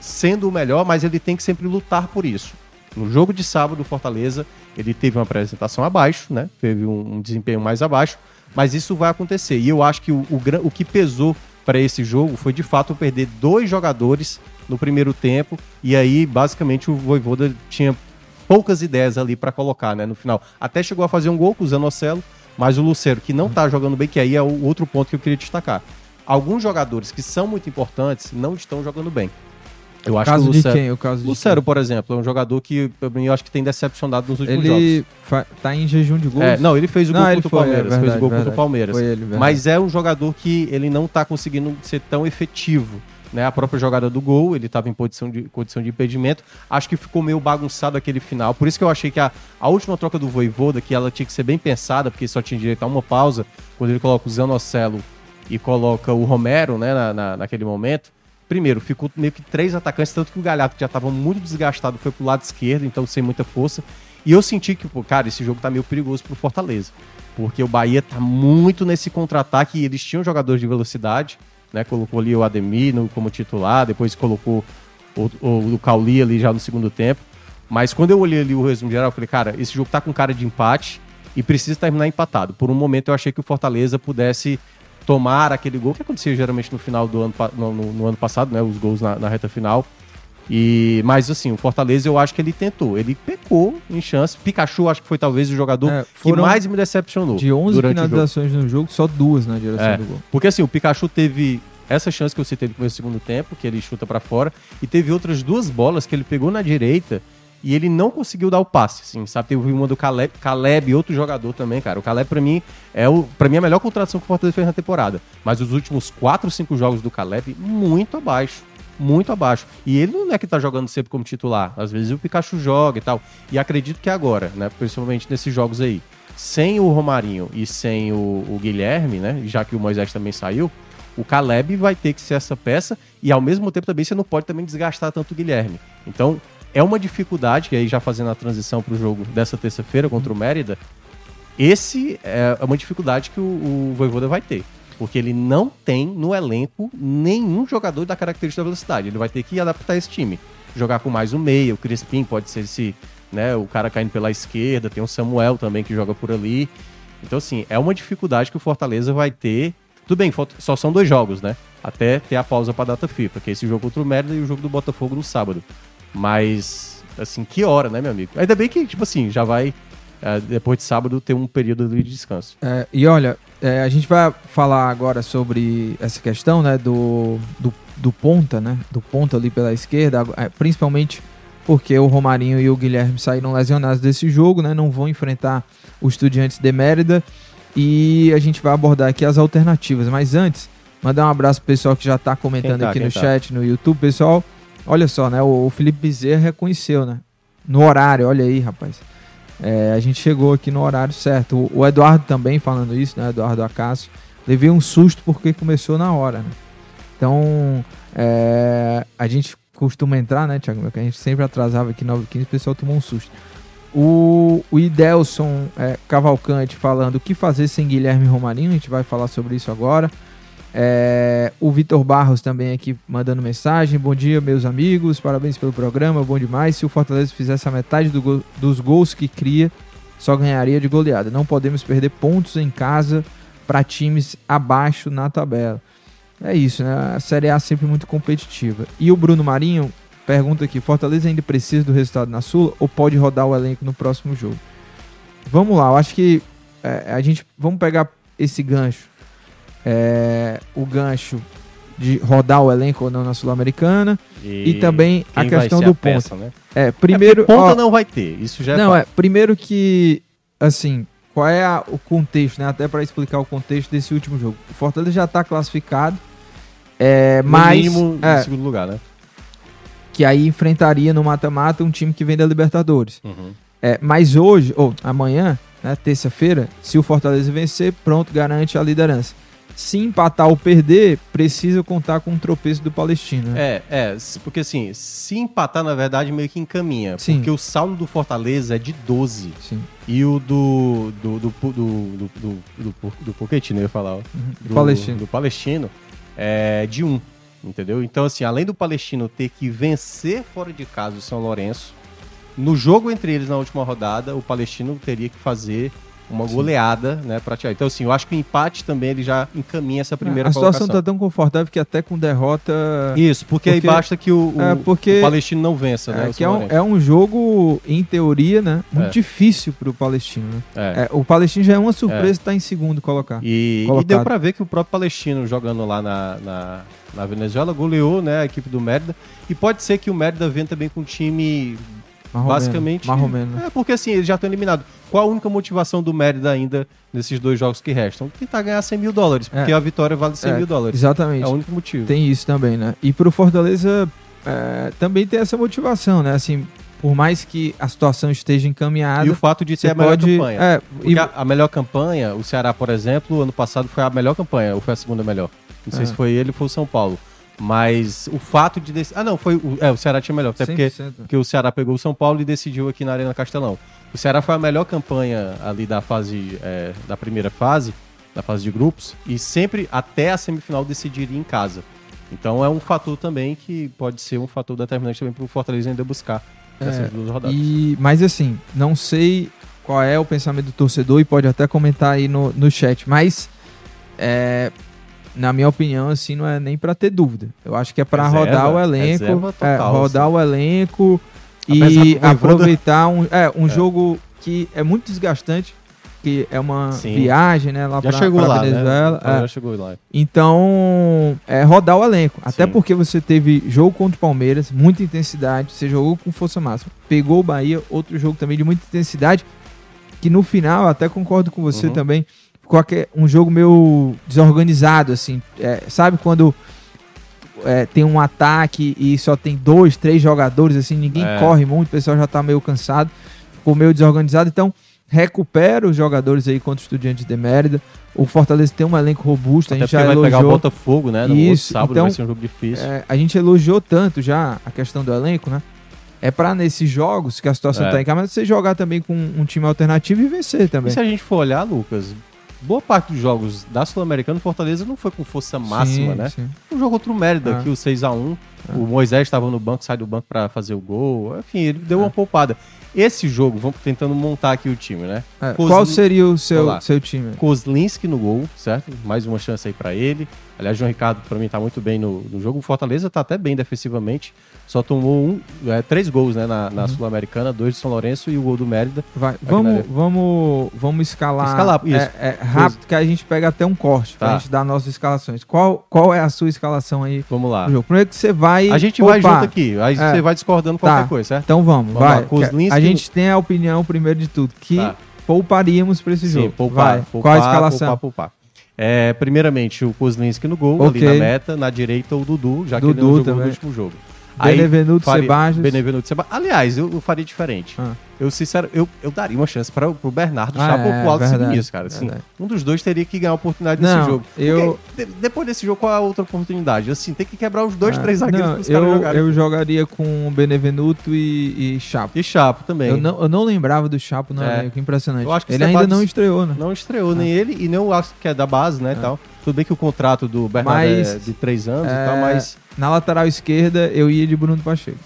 sendo o melhor, mas ele tem que sempre lutar por isso. No jogo de sábado, o Fortaleza, ele teve uma apresentação abaixo, né? Teve um, um desempenho mais abaixo, mas isso vai acontecer. E eu acho que o, o, o que pesou para esse jogo foi de fato perder dois jogadores no primeiro tempo, e aí basicamente o Voivoda tinha poucas ideias ali para colocar, né, no final. Até chegou a fazer um gol com o Zanocelo, mas o Lucero, que não tá jogando bem, que aí é o outro ponto que eu queria destacar. Alguns jogadores que são muito importantes não estão jogando bem. Eu O acho caso que o de Lucero, quem? O caso de Lucero, por exemplo, é um jogador que eu acho que tem decepcionado nos últimos jogos. Ele tá em jejum de gols. É, não, ele fez o Não, gol ele contra o foi, é Palmeiras. fez verdade, o gol contra o. Palmeiras. Foi ele. Mas é um jogador que ele não tá conseguindo ser tão efetivo. Né? A própria jogada do gol, ele estava em posição de, condição de impedimento. Acho que ficou meio bagunçado aquele final. Por isso que eu achei que a, a última troca do Voivoda, que ela tinha que ser bem pensada, porque só tinha direito a uma pausa, quando ele coloca o Zanocelo e coloca o Romero né, na, na- naquele momento. Primeiro, ficou meio que três atacantes, tanto que o Galhardo, que já estava muito desgastado, foi pro lado esquerdo, então sem muita força. E eu senti que, pô, cara, esse jogo tá meio perigoso pro Fortaleza. Porque o Bahia tá muito nesse contra-ataque e eles tinham jogadores de velocidade, né? Colocou ali o Ademir como titular, depois colocou o, o, o Cauli ali já no segundo tempo. Mas quando eu olhei ali o resumo geral, eu falei, cara, esse jogo tá com cara de empate e precisa terminar empatado. Por um momento eu achei que o Fortaleza pudesse tomar aquele gol que acontecia geralmente no final do ano, no, no- no ano passado, né? Os gols na, na reta final. E, mas assim, o Fortaleza eu acho que ele tentou. Ele pecou em chance. Pikachu acho que foi talvez o jogador É, que mais me decepcionou. De 11 durante o jogo. finalizações no jogo, só duas na direção É, do gol. porque assim, o Pikachu teve essa chance que eu citei no do segundo tempo, que ele chuta pra fora, e teve outras duas bolas que ele pegou na direita e ele não conseguiu dar o passe, assim, sabe? Teve uma do Caleb, Caleb outro jogador também, cara. O Caleb pra mim é o para mim a melhor contratação que o Fortaleza fez na temporada, mas os últimos 4, 5 jogos do Caleb muito abaixo. Muito abaixo. E ele não é que tá jogando sempre como titular. Às vezes o Pikachu joga e tal. E acredito que agora, né? Principalmente nesses jogos aí. Sem o Romarinho e sem o, o Guilherme, né? Já que o Moisés também saiu, o Caleb vai ter que ser essa peça e ao mesmo tempo também você não pode também desgastar tanto o Guilherme. Então é uma dificuldade, e aí já fazendo a transição para o jogo dessa terça-feira contra o Mérida, esse é uma dificuldade que o, o Voivoda vai ter. Porque ele não tem no elenco nenhum jogador da característica da velocidade. Ele vai ter que adaptar esse time. Jogar com mais um meia, o Crispim pode ser esse, né, o cara caindo pela esquerda, tem o Samuel também que joga por ali. Então, assim, é uma dificuldade que o Fortaleza vai ter. Tudo bem, só são dois jogos, né? Até ter a pausa pra data FIFA, que é esse jogo contra o Mérida e o jogo do Botafogo no sábado. Mas, assim, que hora, né, meu amigo? Ainda bem que, tipo assim, já vai, eh, depois de sábado, ter um período de descanso. É, e olha, é, a gente vai falar agora sobre essa questão, né, do, do, do ponta, né, do ponta ali pela esquerda, é, principalmente porque o Romarinho e o Guilherme saíram lesionados desse jogo, né, não vão enfrentar o Estudiantes de Mérida e a gente vai abordar aqui as alternativas. Mas antes, mandar um abraço pro pessoal que já tá comentando tá, aqui no tá? chat, no YouTube, pessoal. Olha só, né? O, Felipe Bezerra reconheceu, né? No horário, olha aí, rapaz. É, a gente chegou aqui no horário certo. O, o Eduardo também falando isso, né? Eduardo Acácio. Levei um susto porque começou na hora, né? Então, é, a gente costuma entrar, né, Thiago? Porque a gente sempre atrasava aqui 9h15, o pessoal tomou um susto. O, o Idelson é, Cavalcante falando o que fazer sem Guilherme Romarinho, a gente vai falar sobre isso agora. É, o Vitor Barros também aqui mandando mensagem. Bom dia, meus amigos. Parabéns pelo programa, bom demais. Se o Fortaleza fizesse a metade do dos gols que cria, só ganharia de goleada. Não podemos perder pontos em casa para times abaixo na tabela. É isso, né? A Série A é sempre muito competitiva. E o Bruno Marinho pergunta aqui: Fortaleza ainda precisa do resultado na Sula ou pode rodar o elenco no próximo jogo? Vamos lá, eu acho que é, a gente. Vamos pegar esse gancho. É, o gancho de rodar o elenco ou não na Sul-Americana e, e, também a questão do ponto. Né? É, primeiro. É ponta ó, não vai ter, isso já é Não, é, primeiro que, assim, qual é a, o contexto, né? Até para explicar o contexto desse último jogo. O Fortaleza já está classificado, é, no mas, mínimo é, em segundo lugar, né? Que aí enfrentaria no mata-mata um time que vem da Libertadores. Uhum. É, mas hoje, ou amanhã, né, terça-feira, se o Fortaleza vencer, pronto, garante a liderança. Se empatar ou perder, precisa contar com um tropeço do Palestino. Né? É, é, porque assim, se empatar, na verdade, meio que encaminha. Sim. Porque o saldo do Fortaleza é de 12. Sim. E o do. do. do. do. do. do, do, do, do Pochettino, eu ia falar. ó. Do Palestino. Do Palestino é de 1. Entendeu? Então, assim, além do Palestino ter que vencer fora de casa o São Lourenço, no jogo entre eles na última rodada, o Palestino teria que fazer uma Sim. goleada, né, pra tirar. Então, assim, eu acho que o empate também ele já encaminha essa primeira a situação colocação. tá tão confortável que até com derrota. Isso, porque, aí Porque- basta que o, o- É, porque- o Palestino não vença, né? É, o que é um, é um jogo, em teoria, né? Muito É. difícil pro Palestino. Né? É. É, o Palestino já é uma surpresa estar em segundo colocar. E, e deu pra ver que o próprio Palestino jogando lá na, na, na Venezuela goleou né, a equipe do Mérida. E pode ser que o Mérida venha também com um time Marromeno, basicamente. Marromeno? É, porque assim, eles já estão eliminados. Qual a única motivação do Mérida ainda nesses dois jogos que restam? Tentar ganhar 100 mil dólares, porque É. a vitória vale 100 É, mil dólares. Exatamente. É o único motivo. Tem isso também, né? E pro Fortaleza é, também tem essa motivação, né? Assim, por mais que a situação esteja encaminhada, E o fato de ter a melhor pode. campanha. É, e- a, a melhor campanha, o Ceará, por exemplo, ano passado foi a melhor campanha, ou foi a segunda melhor. Não sei É. se foi ele ou foi o São Paulo. Mas o fato de. dec- Ah, não, foi. O, é, o Ceará tinha melhor. Até porque, 100%. porque o Ceará pegou o São Paulo e decidiu aqui na Arena Castelão. O Ceará foi a melhor campanha ali da fase. é, da primeira fase, da fase de grupos, e sempre até a semifinal decidiria em casa. Então é um fator também que pode ser um fator determinante também para o Fortaleza ainda buscar essas É, duas rodadas. E, mas assim, não sei qual é o pensamento do torcedor e pode até comentar aí no, no chat, mas é, na minha opinião, assim, não é nem pra ter dúvida. Eu acho que é pra Reserva, rodar o elenco, é, total, rodar assim. o elenco e aproveitar um, é, um jogo que é muito desgastante, que é uma Sim. viagem, né, lá Já pra, chegou pra lá, Venezuela. né? é. Já chegou lá. Então, é rodar o elenco. Até Sim. porque você teve jogo contra o Palmeiras, muita intensidade, você jogou com força máxima. Pegou o Bahia, outro jogo também de muita intensidade, que no final, eu até concordo com você Uhum. também, ficou aque- um jogo meio desorganizado, assim. É, sabe quando é, tem um ataque e só tem dois, três jogadores, assim, ninguém É. corre muito, o pessoal já tá meio cansado, ficou meio desorganizado. Então, recupera os jogadores aí contra o Estudiantes de Mérida. O Fortaleza tem um elenco robusto, a Até gente porque já vai pegar o elogiou. Botafogo, né? No Isso, sábado então, vai ser um jogo difícil. É, a gente elogiou tanto já a questão do elenco, né? É pra nesses jogos que a situação É. tá em casa, mas você jogar também com um time alternativo e vencer E também. se a gente for olhar, Lucas, boa parte dos jogos da Sul-Americana, Fortaleza não foi com força máxima, Sim, né? sim. Um jogo contra o Mérida, Ah. aqui o 6x1. O Moisés estava no banco, sai do banco pra fazer o gol. Enfim, ele deu uma poupada. Esse jogo, vamos tentando montar aqui o time, né? É, Cosli- Qual seria o seu, seu time? Kozlinski no gol, certo? Mais uma chance aí pra ele. Aliás, João Ricardo, pra mim, tá muito bem no, no jogo. O Fortaleza tá até bem defensivamente. Só tomou um, é, três gols né, na, Uhum. na Sul-Americana, dois do São Lourenço e o gol do Mérida. Vai, vamos, vamos, vamos escalar, Escalar, isso. É, é rápido, que a gente pega até um corte pra Tá. gente dar nossas escalações. Qual, qual é a sua escalação aí Vamos lá. Primeiro que você vai. A gente vai junto aqui. Aí É. você vai discordando Tá. qualquer coisa, certo? Então vamos, Vamos vai. A gente tem a opinião, primeiro de tudo, que Tá. pouparíamos pra esse Sim, jogo. poupar, vai. poupar, Qual a escalação? poupar, poupar. É, primeiramente, o Kozlinski no gol, Ok. ali na meta. Na direita, o Dudu, já que ele Dudu não jogou também. no último jogo. Aí Benevenuto, faria- Sebastião. Benevenuto Seba. Aliás, eu, eu faria diferente. Ah. Eu, sincero, eu, eu daria uma chance para o Bernardo Ah, Chapo ou é, pro Alex verdade, Vinícius, cara. Assim, verdade. um dos dois teria que ganhar a oportunidade Não, nesse jogo. eu- de- depois desse jogo, qual é a outra oportunidade? Assim, tem que quebrar os dois, Ah, três zagueiros não, para os caras eu, jogarem. eu jogaria com Benevenuto e, e Chapo. E Chapo também. Eu não, eu não lembrava do Chapo no É. elenco, impressionante. Eu acho que Ele ainda não estreou, né? Não estreou nem ele e nem o Alex, que é da base, né, e tal. Tudo bem que o contrato do Bernardo Mas, é de três anos e é, tal, mas... Na lateral esquerda, eu ia de Bruno Pacheco.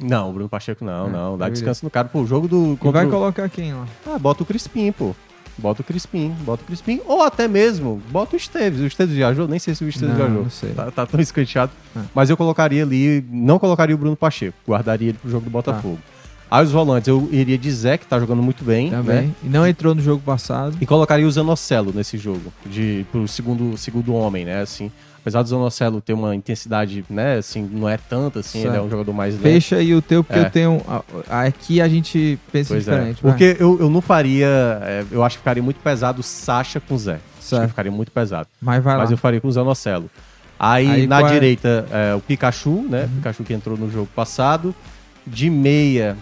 Não, o Bruno Pacheco não, É, não. Dá descanso no cara. Pô, o jogo do... Contra vai colocar quem lá? Ah, bota o Crispim, pô. Bota o Crispim, bota o Crispim. Ou até mesmo, bota o Esteves. O Esteves viajou? Nem sei se o Esteves Não, viajou. não sei. Tá, tá tão escanteado. É. Mas eu colocaria ali, não colocaria o Bruno Pacheco. Guardaria ele pro jogo do Botafogo. Aí os volantes, eu iria de Zé, que tá jogando muito bem. Também. Né? E não entrou no jogo passado. E colocaria o Zanocelo nesse jogo, de, pro segundo, segundo homem, né? Assim, apesar do Zanocelo ter uma intensidade, né? Assim, não é tanta, assim, Certo. ele é um jogador mais lento. Fecha aí o teu, porque É. eu tenho. Aqui a gente pensa Pois é. diferente. vai. Porque eu, eu não faria. é, eu acho que ficaria muito pesado Sacha com Zé. Acho Certo. que ficaria muito pesado. Mas vai Mas lá. eu faria com o Zanocelo. Aí, Aí na é- direita, é, o Pikachu, né? Pikachu que entrou no jogo passado. De meia,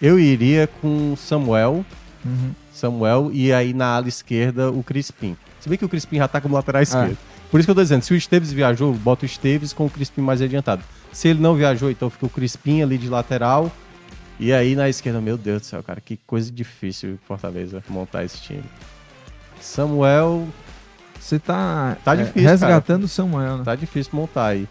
eu iria com o Samuel. Uhum. Samuel. E aí na ala esquerda, o Crispim. Se bem que o Crispim já tá como É. lateral esquerdo. Por isso que eu tô dizendo, se o Esteves viajou, bota o Esteves com o Crispim mais adiantado. Se ele não viajou, então fica o Crispim ali de lateral. E aí na esquerda, meu Deus do céu, cara, que coisa difícil Fortaleza montar esse time. Samuel, Você tá, Tá é, difícil, resgatando o Samuel, né? tá difícil montar aí.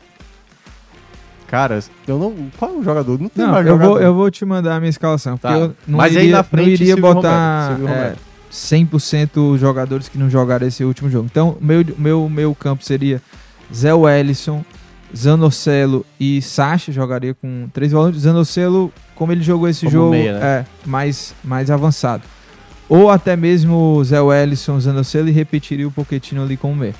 Cara, eu não. Qual é o jogador? Não tem Não, mais eu jogador. vou, eu vou te mandar a minha escalação. Porque Tá. eu não Mas iria, aí na frente, não iria Silvio botar Romero, Silvio é, Romero. 100% jogadores que não jogaram esse último jogo. Então, meu, meu, meu campo seria Zé Wellison, Zanocelo e Sacha. Jogaria com três volantes. Zanocelo, como ele jogou esse Como jogo, meia, né? é mais, mais avançado. Ou até mesmo Zé Wellison, Zanocelo e repetiria o Pochettino ali como meia.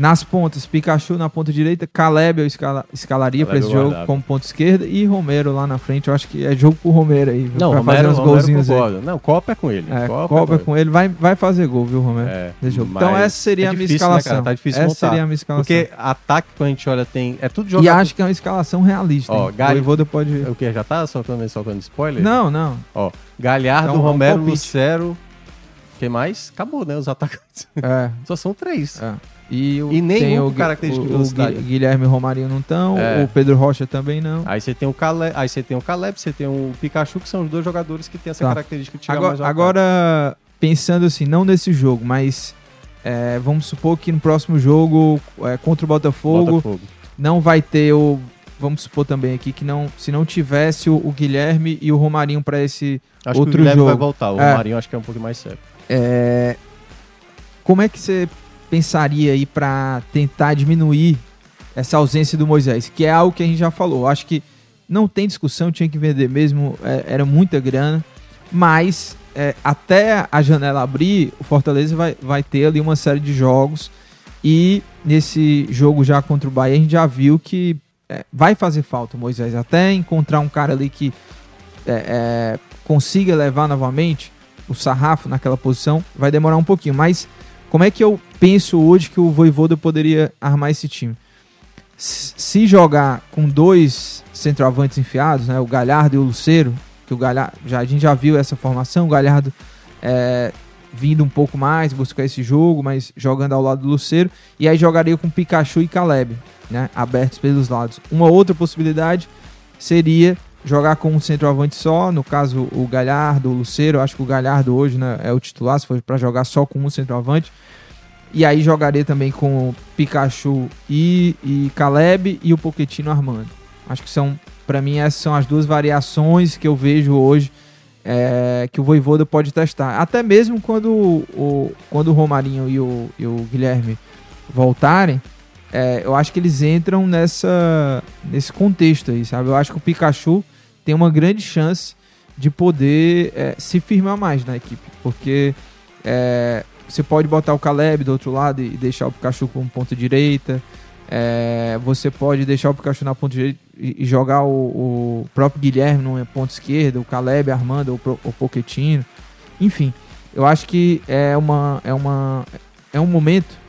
Nas pontas, Pikachu na ponta direita, Caleb eu escala- escalaria para esse eu jogo como ponta esquerda e Romero lá na frente. Eu acho que é jogo pro Romero aí. viu? Não, pra Romero, fazer uns Romero golzinhos aí. Não, Copa é com ele. É, Copa, Copa é com ele, vai, vai fazer gol, viu, Romero? É, jogo. Então essa seria é a minha difícil, né, escalação. cara? Tá difícil essa montar. seria a minha escalação. Porque ataque, quando a gente olha, tem. É tudo E jogador. acho que é uma escalação realista. Ó? Gali- O Voivoda pode... O que? Já tá soltando, soltando spoiler? Não, não. Ó, Galhardo, É é um Romero. Lucero. Quem mais? Acabou, né? Os atacantes. É, [laughs] Só são três. é. E, o, E com o, característica de o, o velocidade. Gui- Guilherme e Romarinho não estão, É. o Pedro Rocha também não. Aí você tem o Caleb, aí você tem o Caleb, você tem o Pikachu, que são os dois jogadores que têm essa Tá. característica de Agora, agora, pensando assim, não nesse jogo, mas é, vamos supor que no próximo jogo é, contra o. Botafogo, Botafogo. não vai ter o. Vamos supor também aqui que não, se não tivesse o, o Guilherme e o Romarinho para esse Acho outro que o Guilherme jogo. vai voltar. O É. Romarinho acho que é um pouco mais sério. É, como é que você pensaria aí para tentar diminuir essa ausência do Moisés? Que é algo que a gente já falou. Acho que não tem discussão, tinha que vender mesmo, é, era muita grana, mas é, até a janela abrir, o Fortaleza vai, vai ter ali uma série de jogos e nesse jogo já contra o Bahia a gente já viu que é, vai fazer falta o Moisés. Até encontrar um cara ali que é, é, consiga levar novamente o sarrafo naquela posição, vai demorar um pouquinho. Mas como é que eu penso hoje que o Voivoda poderia armar esse time? Se jogar com dois centroavantes enfiados, né, o Galhardo e o Luceiro, que o Galhardo, já, a gente já viu essa formação, o Galhardo é, vindo um pouco mais, buscar esse jogo, mas jogando ao lado do Luceiro, e aí jogaria com Pikachu e Caleb, né, abertos pelos lados. Uma outra possibilidade seria jogar com um centroavante só, no caso o Galhardo, o Luceiro, acho que o Galhardo hoje né, é o titular, se for para jogar só com um centroavante. E aí jogaria também com o Pikachu e, e Caleb e o Pochettino armando. Acho que são, para mim, essas são as duas variações que eu vejo hoje é, que o Voivoda pode testar. Até mesmo quando o, quando o Romarinho e o, e o Guilherme voltarem, é, eu acho que eles entram nessa nesse contexto aí, sabe? Eu acho que o Pikachu tem uma grande chance de poder é, se firmar mais na equipe, porque é, você pode botar o Caleb do outro lado e deixar o Pikachu como ponta direita. é, você pode deixar o Pikachu na ponta direita e, jogar o, o próprio Guilherme numa ponta esquerda, o Caleb armando o, o Pochettino. Enfim, eu acho que é uma é uma é um momento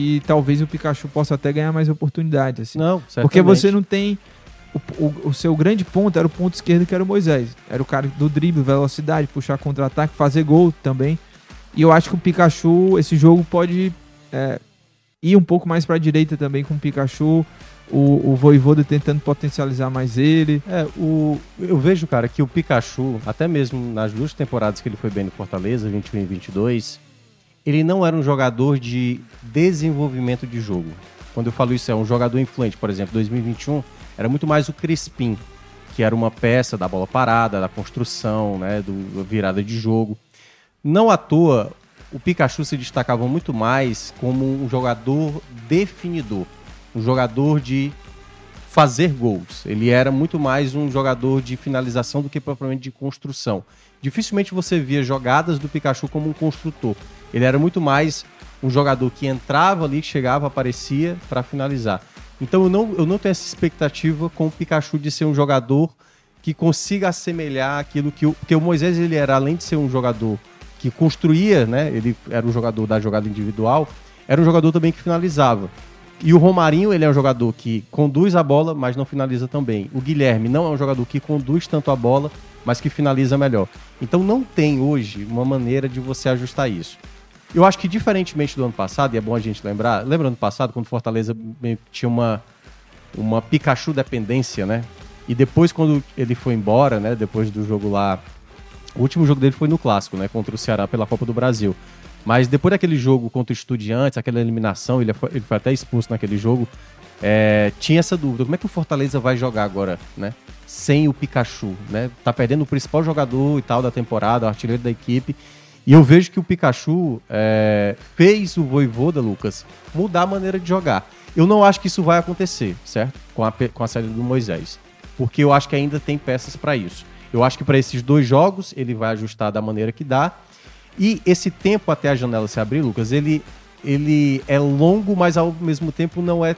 que talvez o Pikachu possa até ganhar mais oportunidades, assim. Não, Porque certamente. você não tem o, o, o seu grande ponto era o ponto esquerdo, que era o Moisés. Era o cara do drible, velocidade, puxar contra-ataque, fazer gol também. E eu acho que o Pikachu, esse jogo pode é, ir um pouco mais para a direita também com o Pikachu. O, o Voivoda tentando potencializar mais ele. É, o, eu vejo, cara, que o Pikachu, até mesmo nas duas temporadas que ele foi bem no Fortaleza, 21 e 22, ele não era um jogador de desenvolvimento de jogo. Quando eu falo isso, é um jogador influente, por exemplo, 2021, era muito mais o Crispim, que era uma peça da bola parada, da construção, né, do, da virada de jogo. Não à toa, o Pikachu se destacava muito mais como um jogador definidor, um jogador de fazer gols. Ele era muito mais um jogador de finalização do que propriamente de construção. Dificilmente você via jogadas do Pikachu como um construtor. Ele era muito mais um jogador que entrava ali, chegava, aparecia para finalizar. Então eu não, eu não tenho essa expectativa com o Pikachu de ser um jogador que consiga assemelhar aquilo que o. Porque o Moisés ele era, além de ser um jogador que construía, né? Ele era um jogador da jogada individual, era um jogador também que finalizava. E o Romarinho, ele é um jogador que conduz a bola, mas não finaliza também. O Guilherme não é um jogador que conduz tanto a bola, mas que finaliza melhor. Então não tem hoje uma maneira de você ajustar isso. Eu acho que diferentemente do ano passado, e é bom a gente lembrar, lembra ano passado quando Fortaleza tinha uma uma Pikachu dependência, né? E depois quando ele foi embora, né, depois do jogo lá o último jogo dele foi no clássico, né? Contra o Ceará pela Copa do Brasil. Mas depois daquele jogo contra o Estudiantes, aquela eliminação, ele foi, ele foi até expulso naquele jogo. É, tinha essa dúvida: como é que o Fortaleza vai jogar agora, né? Sem o Pikachu, né? Tá perdendo o principal jogador e tal da temporada, o artilheiro da equipe. E eu vejo que o Pikachu é, fez o Voivoda, Lucas, mudar a maneira de jogar. Eu não acho que isso vai acontecer, certo? Com a, com a série do Moisés. Porque eu acho que ainda tem peças para isso. Eu acho que para esses dois jogos ele vai ajustar da maneira que dá. E esse tempo até a janela se abrir, Lucas, ele, ele é longo, mas ao mesmo tempo não é,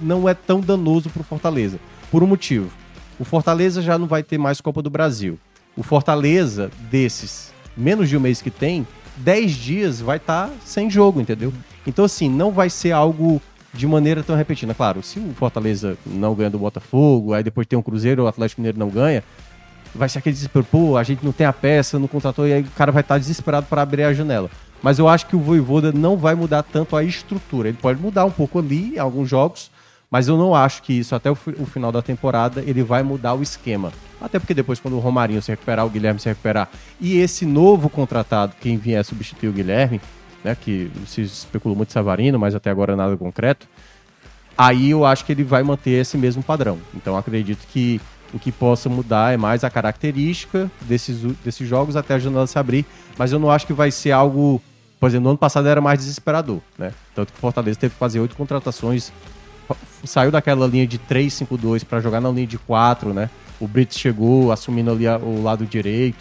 não é tão danoso para o Fortaleza. Por um motivo. O Fortaleza já não vai ter mais Copa do Brasil. O Fortaleza, desses menos de um mês que tem, 10 dias vai estar tá sem jogo, entendeu? Então, assim, não vai ser algo de maneira tão repetida. Claro, se o Fortaleza não ganha do Botafogo, aí depois tem um Cruzeiro, o Atlético Mineiro não ganha, vai ser aquele desespero, pô, a gente não tem a peça, não contratou, e aí o cara vai estar desesperado para abrir a janela. Mas eu acho que o Voivoda não vai mudar tanto a estrutura. Ele pode mudar um pouco ali, alguns jogos, mas eu não acho que isso, até o, o, final da temporada, ele vai mudar o esquema. Até porque depois, quando o Romarinho se recuperar, o Guilherme se recuperar, e esse novo contratado, quem vier substituir o Guilherme, né, que se especulou muito Savarino, mas até agora nada concreto, aí eu acho que ele vai manter esse mesmo padrão. Então acredito que o que possa mudar é mais a característica desses, desses jogos até a janela se abrir, mas eu não acho que vai ser algo. Por exemplo, no ano passado era mais desesperador, né? Tanto que o Fortaleza teve que fazer oito contratações, saiu daquela linha de 3-5-2 para jogar na linha de 4, né? O Brits chegou assumindo ali o lado direito.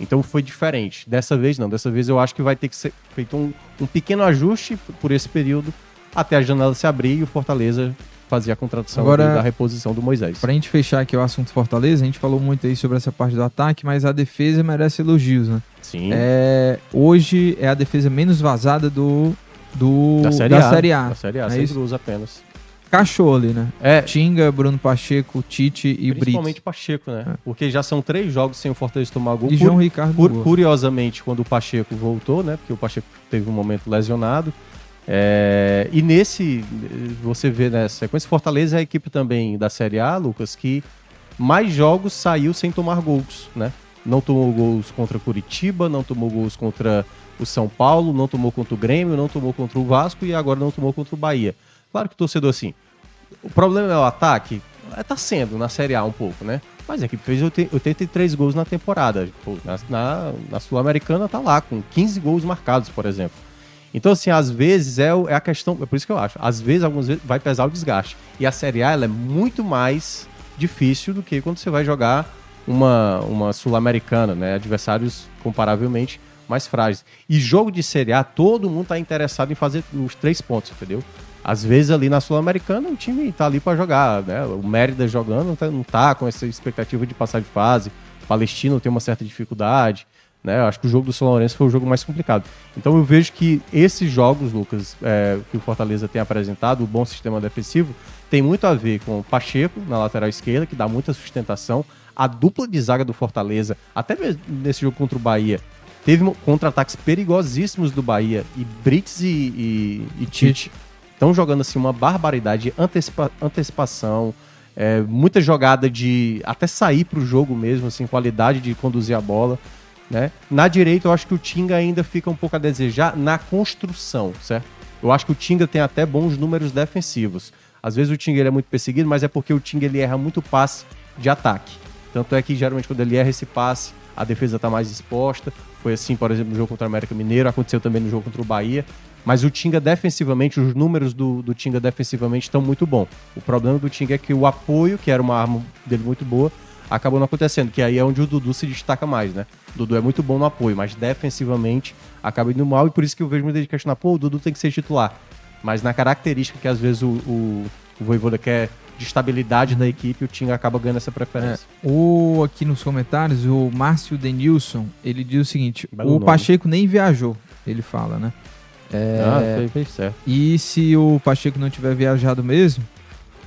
Então foi diferente. Dessa vez não. Dessa vez eu acho que vai ter que ser feito um, um pequeno ajuste por esse período até a janela se abrir e o Fortaleza fazer a contratação Agora, da reposição do Moisés. Pra gente fechar aqui o assunto Fortaleza, a gente falou muito aí sobre essa parte do ataque, mas a defesa merece elogios, né? Sim. É, hoje é a defesa menos vazada do, do da Série da A. Série A, da série a é sem cruz apenas. Cachou ali, né? É. Tinga, Bruno Pacheco, Tite e Brito. Principalmente Pacheco, né? É. Porque já são três jogos sem o Fortaleza tomar gol. E João Ricardo. Por, curiosamente, quando o Pacheco voltou, né? Porque o Pacheco teve um momento lesionado. É, e nesse, você vê nessa sequência, Fortaleza é a equipe também da Série A, Lucas, que mais jogos saiu sem tomar gols, né? Não tomou gols contra Curitiba, não tomou gols contra o São Paulo, não tomou contra o Grêmio, não tomou contra o Vasco e agora não tomou contra o Bahia. Claro que o torcedor, assim, o problema é o ataque, é, tá sendo na Série A um pouco, né? Mas a equipe fez 83 gols na temporada. Pô, na, na, na Sul-Americana tá lá, com 15 gols marcados, por exemplo. Então, assim, às vezes é, é a questão. É por isso que eu acho. Às vezes, algumas vezes, vai pesar o desgaste. E a Série A ela é muito mais difícil do que quando você vai jogar uma, uma Sul-Americana, né? Adversários comparavelmente mais frágeis. E jogo de Série A, todo mundo está interessado em fazer os três pontos, entendeu? Às vezes ali na Sul-Americana o time está ali para jogar, né? O Mérida jogando não tá, não tá com essa expectativa de passar de fase. O Palestino tem uma certa dificuldade. Né? Eu acho que o jogo do São Lourenço foi o jogo mais complicado. Então eu vejo que esses jogos, Lucas, é, que o Fortaleza tem apresentado, o bom sistema defensivo, tem muito a ver com o Pacheco na lateral esquerda, que dá muita sustentação. A dupla de zaga do Fortaleza, até mesmo nesse jogo contra o Bahia, teve contra-ataques perigosíssimos do Bahia e Brits e, e, e Tite estão jogando assim uma barbaridade, antecipa, antecipação, é, muita jogada de até sair para o jogo mesmo, assim, qualidade de conduzir a bola. Né? Na direita, eu acho que o Tinga ainda fica um pouco a desejar na construção, certo? Eu acho que o Tinga tem até bons números defensivos. Às vezes o Tinga ele é muito perseguido, mas é porque o Tinga ele erra muito passe de ataque. Tanto é que geralmente quando ele erra esse passe, a defesa está mais exposta. Foi assim, por exemplo, no jogo contra o América Mineiro, aconteceu também no jogo contra o Bahia. Mas o Tinga defensivamente, os números do, do Tinga defensivamente estão muito bom. O problema do Tinga é que o apoio, que era uma arma dele muito boa, acabou não acontecendo, que aí é onde o Dudu se destaca mais, né? O Dudu é muito bom no apoio, mas defensivamente acaba indo mal e por isso que eu vejo muita gente questionar, pô, o Dudu tem que ser titular. Mas na característica que às vezes o, o, o Voivoda quer de estabilidade da equipe, o Tinga acaba ganhando essa preferência. É, o aqui nos comentários, o Márcio Denilson, ele diz o seguinte: Belo o nome. Pacheco nem viajou, ele fala, né? É, Ah, certo. E se o Pacheco não tiver viajado mesmo,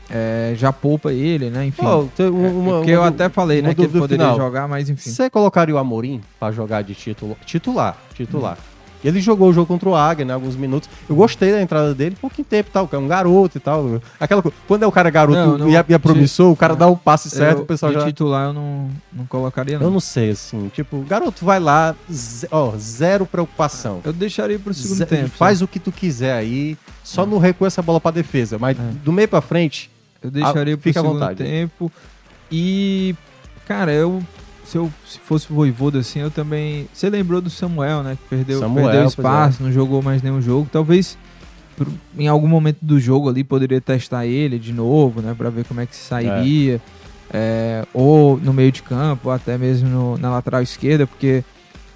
é, já poupa ele, né? Enfim. Tem uma- É, uma- porque eu uma até falei, né, que ele poderia final. jogar, mas enfim. Você colocaria o Amorim pra jogar de título, titular? Titular. E ele jogou o jogo contra o Águia, né? Alguns minutos. Eu gostei da entrada dele, pouquinho tempo e tal. que É um garoto e tal. Aquela coisa. Quando é o cara garoto Não, não- e, é, e é promissor, o cara é. dá um passe certo, eu, o pessoal já. titular eu não, não colocaria, não. Eu não sei, assim. Tipo, garoto, vai lá, ó, zero preocupação. Eu deixaria pro segundo Ze- tempo. Faz sabe? o que tu quiser aí, só não recua essa bola pra defesa. Mas É. do meio pra frente, Eu deixaria Ah, pro segundo vontade. tempo. E, cara, eu se eu se fosse voivoda assim, eu também. Você lembrou do Samuel, né? Que perdeu, Samuel, perdeu pois espaço, não jogou mais nenhum jogo. Talvez em algum momento do jogo ali poderia testar ele de novo, né? Pra ver como é que se sairia. É, ou no meio de campo, ou até mesmo no- na lateral esquerda, porque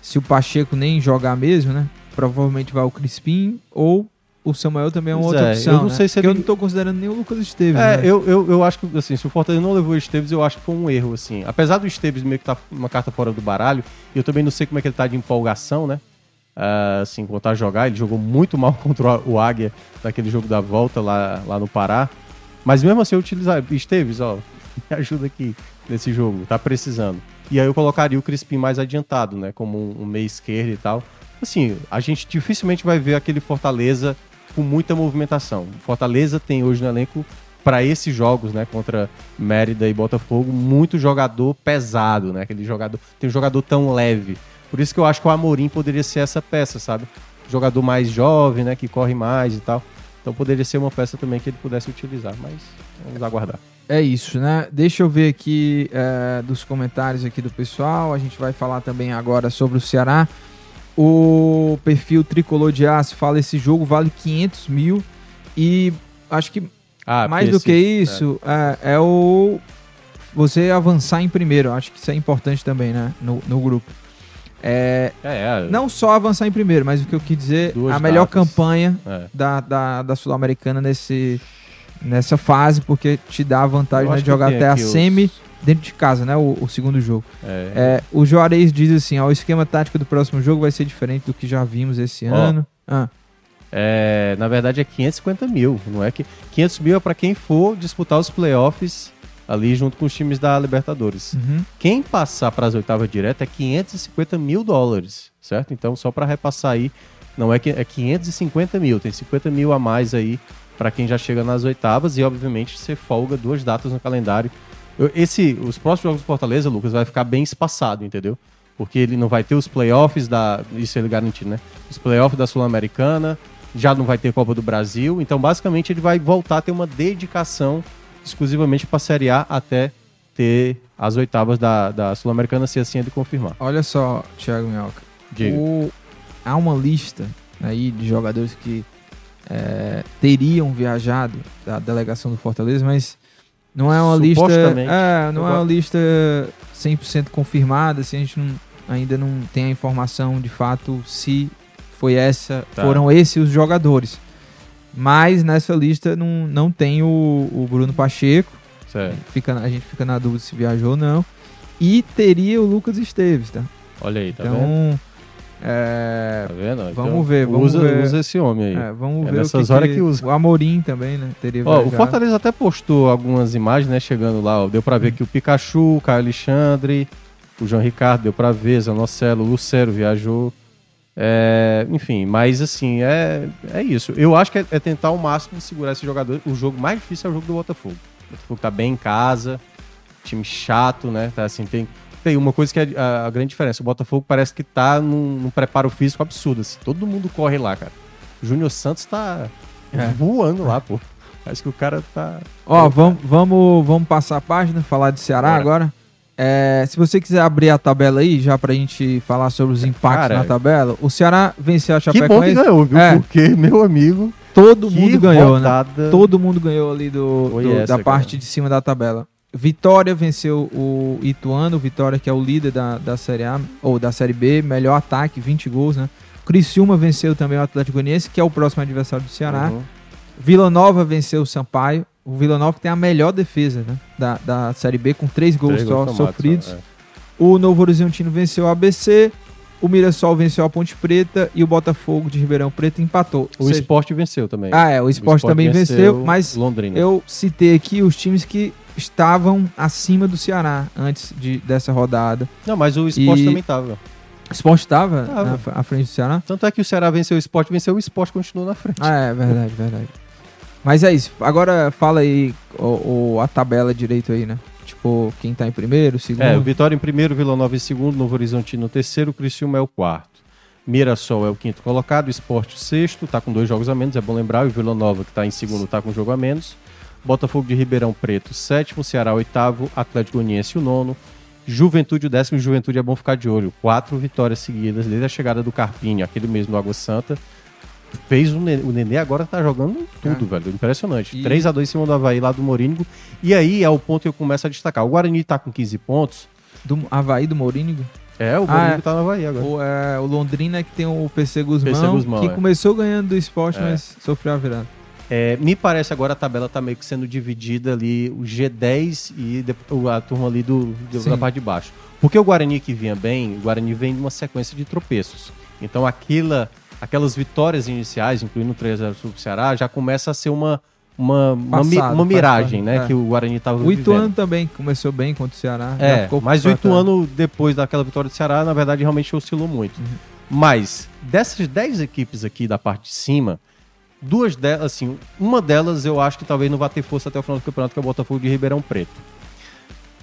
se o Pacheco nem jogar mesmo, né? Provavelmente vai o Crispim ou o Samuel também é uma Pois outra é, opção. eu não né? sei se ele- eu não tô considerando nem o Lucas Esteves. É, né? eu, eu, eu acho que, assim, se o Fortaleza não levou o Esteves, eu acho que foi um erro, assim. Apesar do Esteves meio que tá uma carta fora do baralho, eu também não sei como é que ele tá de empolgação, né? Ah, assim, voltar a jogar, ele jogou muito mal [laughs] contra o Águia naquele jogo da volta lá, lá no Pará. Mas mesmo assim, eu utilizar Esteves, ó, [laughs] me ajuda aqui nesse jogo, tá precisando. E aí eu colocaria o Crispim mais adiantado, né? Como um, um meio esquerdo e tal. Assim, a gente dificilmente vai ver aquele Fortaleza com muita movimentação. Fortaleza tem hoje no elenco para esses jogos, né, contra Mérida e Botafogo, muito jogador pesado, né? Aquele jogador, tem um jogador tão leve. Por isso que eu acho que o Amorim poderia ser essa peça, sabe? Jogador mais jovem, né, que corre mais e tal. Então poderia ser uma peça também que ele pudesse utilizar, mas vamos aguardar. É isso, né? Deixa eu ver aqui é, dos comentários aqui do pessoal. A gente vai falar também agora sobre o Ceará. O perfil Tricolor de Aço fala esse jogo vale 500 mil e acho que Ah, mais do que isso é, é o você avançar em primeiro. Acho que isso é importante também, né? No, no grupo. É, É, é, não só avançar em primeiro, mas o que eu quis dizer, Duas a melhor datas. campanha é. da, da, da Sul-Americana nesse, nessa fase, porque te dá a vantagem né, de jogar até a os- semi dentro de casa, né? O, o segundo jogo. é. É, o Juarez diz assim: ó, o esquema tático do próximo jogo vai ser diferente do que já vimos esse Ó. ano. Ah, É, na verdade é 550 mil, não é que 500 mil é para quem for disputar os playoffs ali junto com os times da Libertadores. uhum. Quem passar para as oitavas diretas é 550 mil dólares, certo? Então só para repassar aí, não é que é 550 mil, tem 50 mil a mais aí para quem já chega nas oitavas e obviamente você folga duas datas no calendário. Esse, os próximos jogos do Fortaleza, Lucas, vai ficar bem espaçado, entendeu? Porque ele não vai ter os playoffs da, isso ele garantido, né? Os playoffs da Sul-Americana, já não vai ter Copa do Brasil, então basicamente ele vai voltar a ter uma dedicação exclusivamente para a Série A até ter as oitavas da, da Sul-Americana, se assim ele confirmar. Olha só, Thiago Minhoca. Diga. O- há uma lista aí de jogadores que é, teriam viajado da delegação do Fortaleza, mas não é uma lista. É, não é uma lista 100% confirmada, assim, a gente não- ainda não tem a informação de fato se foi essa, Tá. foram esses os jogadores. Mas nessa lista não, não tem o, o Bruno Pacheco, Certo. fica, a gente fica na dúvida se viajou ou não. E teria o Lucas Esteves, tá? Olha aí, tá vendo? É, Tá vendo? vamos Então, ver, vamos usa, ver. usa esse homem aí. é, vamos É ver o nessas que, horas que, que usa. o Amorim também, né? Teria Ó, o. Fortaleza até postou algumas imagens, né? Chegando lá, ó, deu pra ver que o Pikachu, o Caio Alexandre, o João Ricardo, deu pra ver, Zanocelo, o Lucero viajou. É, enfim, mas assim, é, é isso. Eu acho que é, é tentar ao máximo segurar esse jogador. O jogo mais difícil é o jogo do Botafogo. O Botafogo tá bem em casa, time chato, né? Tá assim, tem, tem uma coisa que é a, a grande diferença. O Botafogo parece que tá num, num preparo físico absurdo. Assim, todo mundo corre lá, cara. O Júnior Santos tá É. voando lá, pô. Parece que o cara tá. Ó, vamos, vamos, vamos passar a página, falar de Ceará Bora. agora. É, se você quiser abrir a tabela aí, já pra gente falar sobre os impactos Cara, na tabela, o Ceará venceu a Que bom que Chapecoense. ganhou, viu? É. Porque, meu amigo, Todo mundo ganhou, né? rodada... Todo mundo ganhou ali do, do- da parte de cima da tabela. Vitória venceu o Ituano, Vitória que é o líder da, da Série A, ou da Série B, melhor ataque, 20 gols, né? Criciúma venceu também o Atlético Goianiense, que é o próximo adversário do Ceará. Uhum. Vila Nova venceu o Sampaio. O Vila Nova que tem a melhor defesa né? da, da Série B, com três gols Três só gols sofridos. é. O Novo Horizontino venceu o ABC. O Mirassol venceu a Ponte Preta. E o Botafogo de Ribeirão Preto empatou. O seja- esporte venceu também. Ah, é. O esporte Sport também venceu, mas Londrina. eu citei aqui os times que estavam acima do Ceará antes de, dessa rodada. Não, mas o esporte E- também tava. O esporte estava à frente do Ceará? Tanto é que o Ceará venceu o esporte, venceu o esporte continuou na frente. Ah, é verdade, verdade. Mas é isso. Agora fala aí o, o- a tabela direito aí, né? Tipo, quem tá em primeiro, segundo. É, o Vitória em primeiro, Vila Nova em segundo, Novo Horizonte no terceiro, o Criciúma é o quarto. Mirassol é o quinto colocado, o Esporte o sexto, tá com dois jogos a menos, é bom lembrar, o Vila Nova que tá em segundo tá com um jogo a menos. Botafogo de Ribeirão Preto, sétimo, Ceará oitavo, Atlético Goianiense o nono, Juventude o décimo, Juventude é bom ficar de olho. Quatro vitórias seguidas desde a chegada do Carpinho, aquele mesmo do Água Santa. Fez o Nenê, o Nenê agora tá jogando tudo, velho. Impressionante. E- 3 a 2 em cima do Havaí lá do Morínigo. E aí é o ponto que eu começo a destacar. O Guarani tá com 15 pontos. Do Havaí, do Mourinho. É, o Ah, Morínigo é. tá no Havaí agora. O, é, o Londrina que tem o PC Guzmão, PC Guzmão, que é. começou ganhando do esporte, É. mas sofreu a virada. É, me parece agora a tabela tá meio que sendo dividida ali, o G10 e a turma ali do, do- da parte de baixo. Porque o Guarani que vinha bem, o Guarani vem de uma sequência de tropeços. Então aquela, aquelas vitórias iniciais, incluindo o 3x0 sobre o Ceará, já começa a ser uma, uma, uma, Passado, uma faz miragem, né? é. Que o Guarani tava O Ituano vivendo. também começou bem contra o Ceará. É, mas o. Ituano, depois daquela vitória do Ceará, na verdade, realmente oscilou muito. Uhum. Mas, dessas 10 equipes aqui da parte de cima, duas delas, assim, uma delas eu acho que talvez não vá ter força até o final do campeonato, que é o Botafogo de Ribeirão Preto.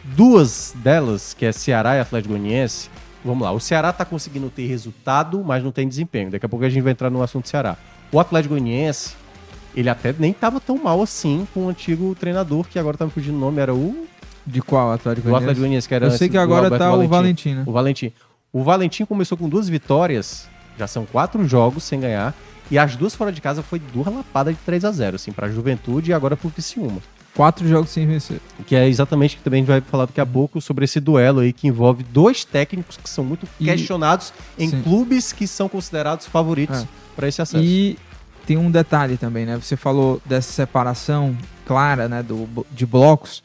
Duas delas, que é Ceará e Atlético Goianiense, vamos lá, o Ceará tá conseguindo ter resultado, mas não tem desempenho. Daqui a pouco a gente vai entrar no assunto Ceará. O Atlético Goianiense, ele até nem tava tão mal assim com o antigo treinador, que agora tá me fugindo o nome, era o De qual Atlético do Atlético Goianiense? Goianiense, que era Eu sei antes que do agora tá o Valentim, né? O Valentim. O Valentim começou com duas vitórias, já são quatro jogos sem ganhar, e as duas fora de casa foi duas lapadas de 3 a 0 assim, pra Juventude e agora pro Criciúma. Quatro jogos sem vencer. Que é exatamente o que também a gente vai falar daqui a pouco sobre esse duelo aí que envolve dois técnicos que são muito E- questionados em Sim. clubes que são considerados favoritos É. pra esse acesso. E tem um detalhe também, né? Você falou dessa separação clara, né, do, de blocos.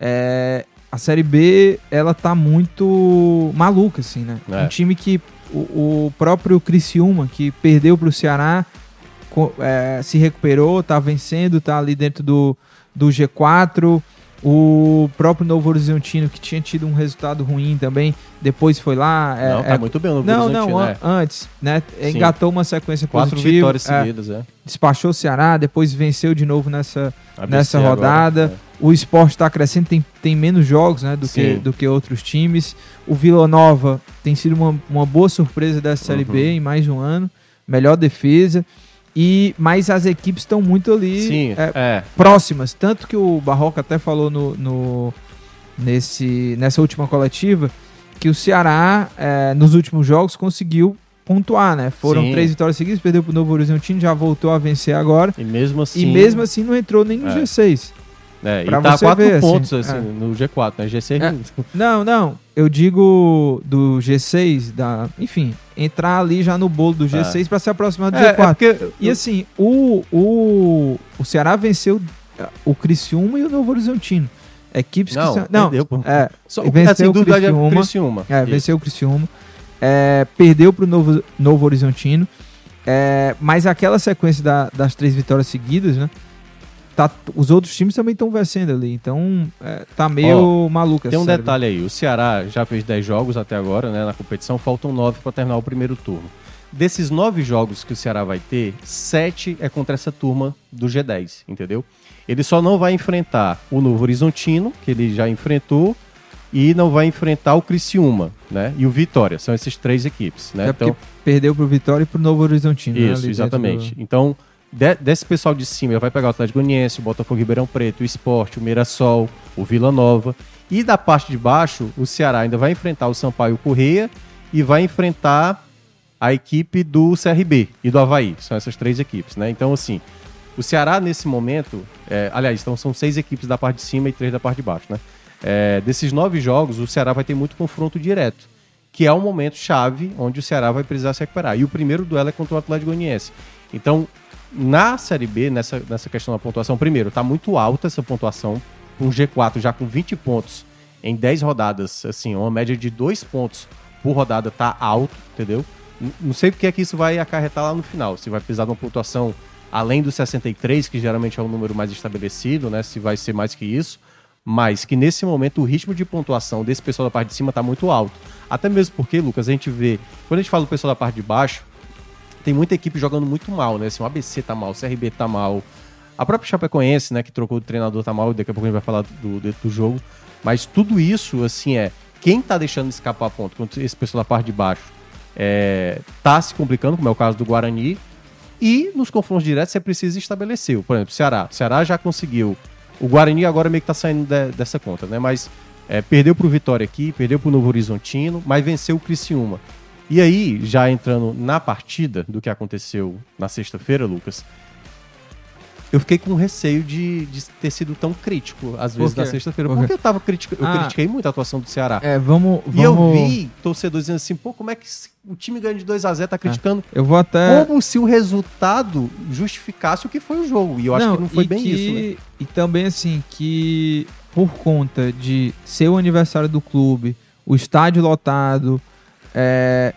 É, a Série B, ela tá muito maluca, assim, né? É. Um time que o, o próprio Criciúma, que perdeu pro Ceará, co- é, se recuperou, tá vencendo, tá ali dentro do, do G4. O próprio Novo Horizontino, que tinha tido um resultado ruim também, depois foi lá. é- não, tá é- muito bem no não, Horizontino, não, né? an- antes, né? Sim. Engatou uma sequência Quatro positiva. vitórias é, seguidas, é. despachou o Ceará, depois venceu de novo nessa. ABC Nessa agora, rodada, é. O esporte está crescendo, tem, tem menos jogos né, do, que, do que outros times. O Vila Nova tem sido uma, uma boa surpresa dessa Série Uhum. B em mais de um ano. Melhor defesa. E, mas as equipes estão muito ali Sim, é, é. próximas. Tanto que o Barroca até falou no, no- nesse, nessa última coletiva que o Ceará, é, nos últimos jogos, conseguiu pontuar, né? Foram Sim. três vitórias seguidas, perdeu pro Novo Horizontino, já voltou a vencer agora. E mesmo assim. E mesmo assim não entrou nem no É. G6. É, pra e tá você quatro ver, assim, pontos assim, é. no G4, né? G6 É. não- Não. Eu digo do G6, da, enfim, entrar ali já no bolo do G6 pra se aproximar do É, é G4. porque E assim, o, o, o Ceará venceu o Criciúma e o Novo Horizontino. Equipes Não, que são. Não, perdeu, é, Só, venceu assim, o é Criciúma. Criciúma. é, venceu o Criciúma. é, perdeu para o Novo, Novo Horizontino, é, mas aquela sequência da- das três vitórias seguidas, né? Tá, os outros times também estão vencendo ali, então é, tá meio maluco essa Tem um série. detalhe aí, o Ceará já fez 10 jogos até agora, né, na competição, faltam 9 para terminar o primeiro turno. Desses 9 jogos que o Ceará vai ter, 7 é contra essa turma do G10, entendeu? Ele só não vai enfrentar o Novo Horizontino, que ele já enfrentou, e não vai enfrentar o Criciúma, né? E o Vitória, são essas três equipes, né? É porque perdeu pro Vitória e pro Novo Horizontino. né, Isso, dentro exatamente. do- Então, de- desse pessoal de cima, ele vai pegar o Atlético Goianiense, o Botafogo Ribeirão Preto, o Sport, o Mirassol, o Vila Nova. E da parte de baixo, o Ceará ainda vai enfrentar o Sampaio Correia e vai enfrentar a equipe do CRB e do Havaí. São essas três equipes, né? Então, assim, o Ceará nesse momento, é, aliás, então são seis equipes da parte de cima e três da parte de baixo, né? É, desses nove jogos, o Ceará vai ter muito confronto direto, que é um momento chave onde o Ceará vai precisar se recuperar. E o primeiro duelo é contra o Atlético Goianiense. Então, na Série B, nessa, nessa questão da pontuação, primeiro, tá muito alta essa pontuação, um G4 já com 20 pontos em 10 rodadas, assim, uma média de 2 pontos por rodada tá alto, entendeu? Não sei porque é que isso vai acarretar lá no final, se vai precisar de uma pontuação além dos 63, que geralmente é o número mais estabelecido, né? Se vai ser mais que isso, mas que nesse momento o ritmo de pontuação desse pessoal da parte de cima tá muito alto. Até mesmo porque, Lucas, a gente vê, quando a gente fala do pessoal da parte de baixo, tem muita equipe jogando muito mal, né? Assim, o ABC tá mal, o CRB tá mal. A própria Chapecoense, né, que trocou o treinador tá mal, daqui a pouco a gente vai falar do, do, do jogo. Mas tudo isso, assim, é. Quem tá deixando escapar ponto, quando esse pessoal da parte de baixo é, tá se complicando, como é o caso do Guarani. E nos confrontos diretos você precisa estabelecer. Por exemplo, Ceará. O Ceará já conseguiu. O Guarani agora meio que tá saindo de- dessa conta, né? Mas é, perdeu pro Vitória aqui, perdeu pro Novo Horizontino, mas venceu o Criciúma. E aí, já entrando na partida do que aconteceu na sexta-feira, Lucas, eu fiquei com receio de, de ter sido tão crítico, às vezes, na sexta-feira. Por? Porque eu tava critica, eu Ah. critiquei muito a atuação do Ceará. É, vamos. E eu vamos- vi torcedores dizendo assim, pô, como é que o time ganha de 2x0 tá criticando? Eu vou até. Como se o resultado justificasse o que foi o jogo. E eu acho que não foi bem que- isso, né? E também, assim, que por conta de ser o aniversário do clube, o estádio lotado, é,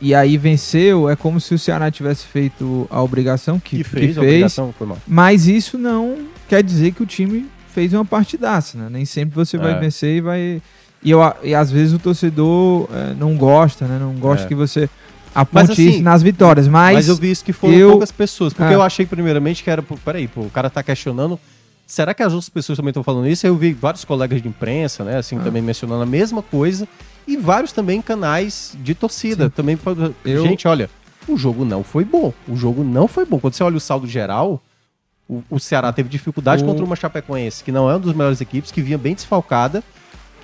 e aí venceu, é como se o Ceará tivesse feito a obrigação que, Que que fez, fez, a obrigação, foi mal. mas isso não quer dizer que o time fez uma partidaça, né? Nem sempre você vai É. vencer e vai. E, eu, e às vezes o torcedor é, não gosta, né? Não gosta É. que você aponte Mas, assim, isso nas vitórias. Mas, Mas, eu vi isso que foram eu- poucas pessoas. Porque Ah. eu achei primeiramente que era. Peraí, pô, o cara tá questionando. Será que as outras pessoas também estão falando isso? Eu vi vários colegas de imprensa, né? Assim, Ah. também mencionando a mesma coisa. E vários também canais de torcida. Sim. Também Eu- Gente, olha, o jogo não foi bom. O jogo não foi bom. Quando você olha o saldo geral, o, o Ceará teve dificuldade O- contra uma Chapecoense, que não é uma das melhores equipes, que vinha bem desfalcada.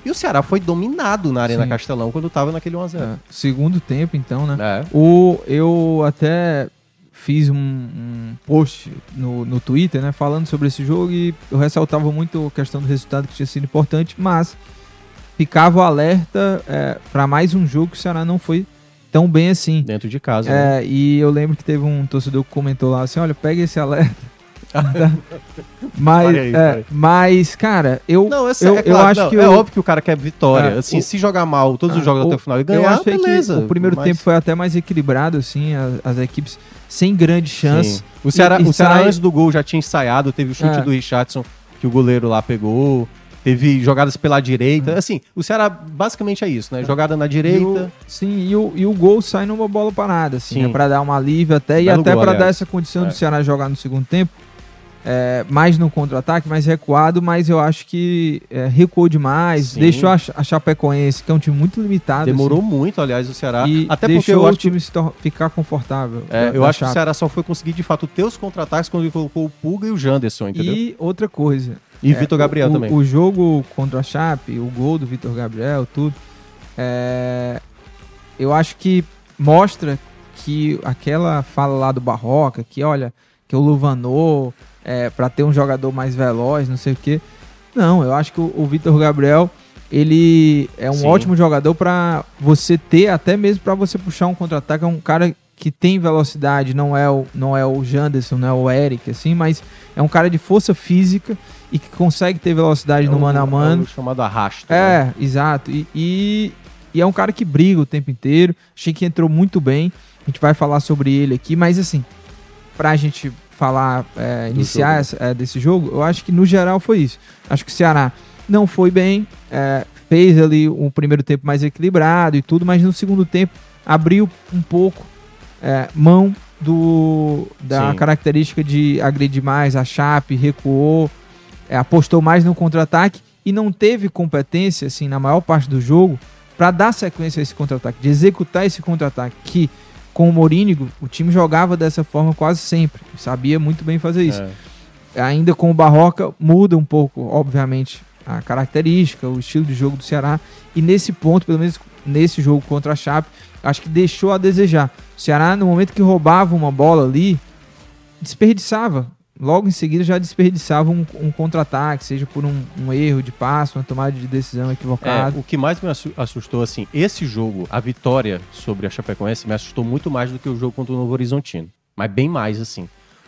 E o Ceará foi dominado na Arena Sim. Castelão quando tava naquele 1x0. é, segundo tempo, então, né? É. O, eu até fiz um, um post no, no Twitter, né, falando sobre esse jogo e eu ressaltava muito a questão do resultado que tinha sido importante, mas ficava o alerta para mais um jogo que o Ceará não foi tão bem assim. Dentro de casa. né? É, e eu lembro que teve um torcedor que comentou lá assim, olha, pega esse alerta. [laughs] mas, aí, é, mas, cara, eu, Não, eu, eu, é, eu claro, acho não, que é eu- óbvio que o cara quer vitória. É, assim, o- se jogar mal todos os Ah, jogos o- até o final e eu ganhar, achei beleza. que o primeiro mas- tempo foi até mais equilibrado, assim, as, as equipes sem grande chance. Sim. O Ceará, E- o Ceará sai- antes do gol já tinha ensaiado, teve o chute É. do Richardson que o goleiro lá pegou. Teve jogadas pela direita. Hum. Assim, o Ceará basicamente é isso, né? Jogada na E o, direita. sim, e o, e o gol sai numa bola parada, assim, Sim. né, pra dar um alívio até, e até pra dar essa condição É. do Ceará jogar no segundo tempo, é, mais no contra-ataque, mais recuado, mas eu acho que é, recuou demais, Sim. deixou a, a Chapecoense, que é um time muito limitado, Demorou muito, aliás, o Ceará. assim, e Até porque eu o acho time ficar confortável. É, da- eu da acho que o Chape. Ceará só foi conseguir de fato ter os contra-ataques quando ele colocou o Pulga e o Janderson, entendeu? E outra coisa, É, Vitor Gabriel o, também. O jogo contra a Chape, o gol do Vitor Gabriel, tudo, é, eu acho que mostra que aquela fala lá do Barroca, que olha, que o Luvanor, é, para ter um jogador mais veloz, não sei o quê. Não, eu acho que o, o Vitor Gabriel, ele é um Sim. ótimo jogador para você ter, até mesmo para você puxar um contra-ataque. É um cara que tem velocidade, não é o, não é o Janderson, não é o Eric, assim, mas é um cara de força física e que consegue ter velocidade É no mano a mano. é chamado arrasto. né? É, exato. E, e E é um cara que briga o tempo inteiro. Achei que entrou muito bem. A gente vai falar sobre ele aqui, mas assim, pra gente falar, é, iniciar jogo. essa- é, desse jogo, eu acho que no geral foi isso. Acho que o Ceará não foi bem, é, fez ali um primeiro tempo mais equilibrado e tudo, mas no segundo tempo abriu um pouco é, mão do da Sim. característica de agredir mais a Chape, recuou, apostou mais no contra-ataque e não teve competência, assim, na maior parte do jogo, para dar sequência a esse contra-ataque, de executar esse contra-ataque, que com o Morínigo, o time jogava dessa forma quase sempre, sabia muito bem fazer isso. É. Ainda com o Barroca, muda um pouco, obviamente, a característica, o estilo de jogo do Ceará, e nesse ponto, pelo menos nesse jogo contra a Chape, acho que deixou a desejar. O Ceará, no momento que roubava uma bola ali, desperdiçava. Logo em seguida já desperdiçava um, um contra-ataque, seja por um, um erro de passo, uma tomada de decisão É, equivocada. o que mais me assu- assustou, assim, esse jogo, a vitória sobre a Chapecoense, me assustou muito mais do que o jogo contra o Novo Horizontino. Mas bem mais, assim.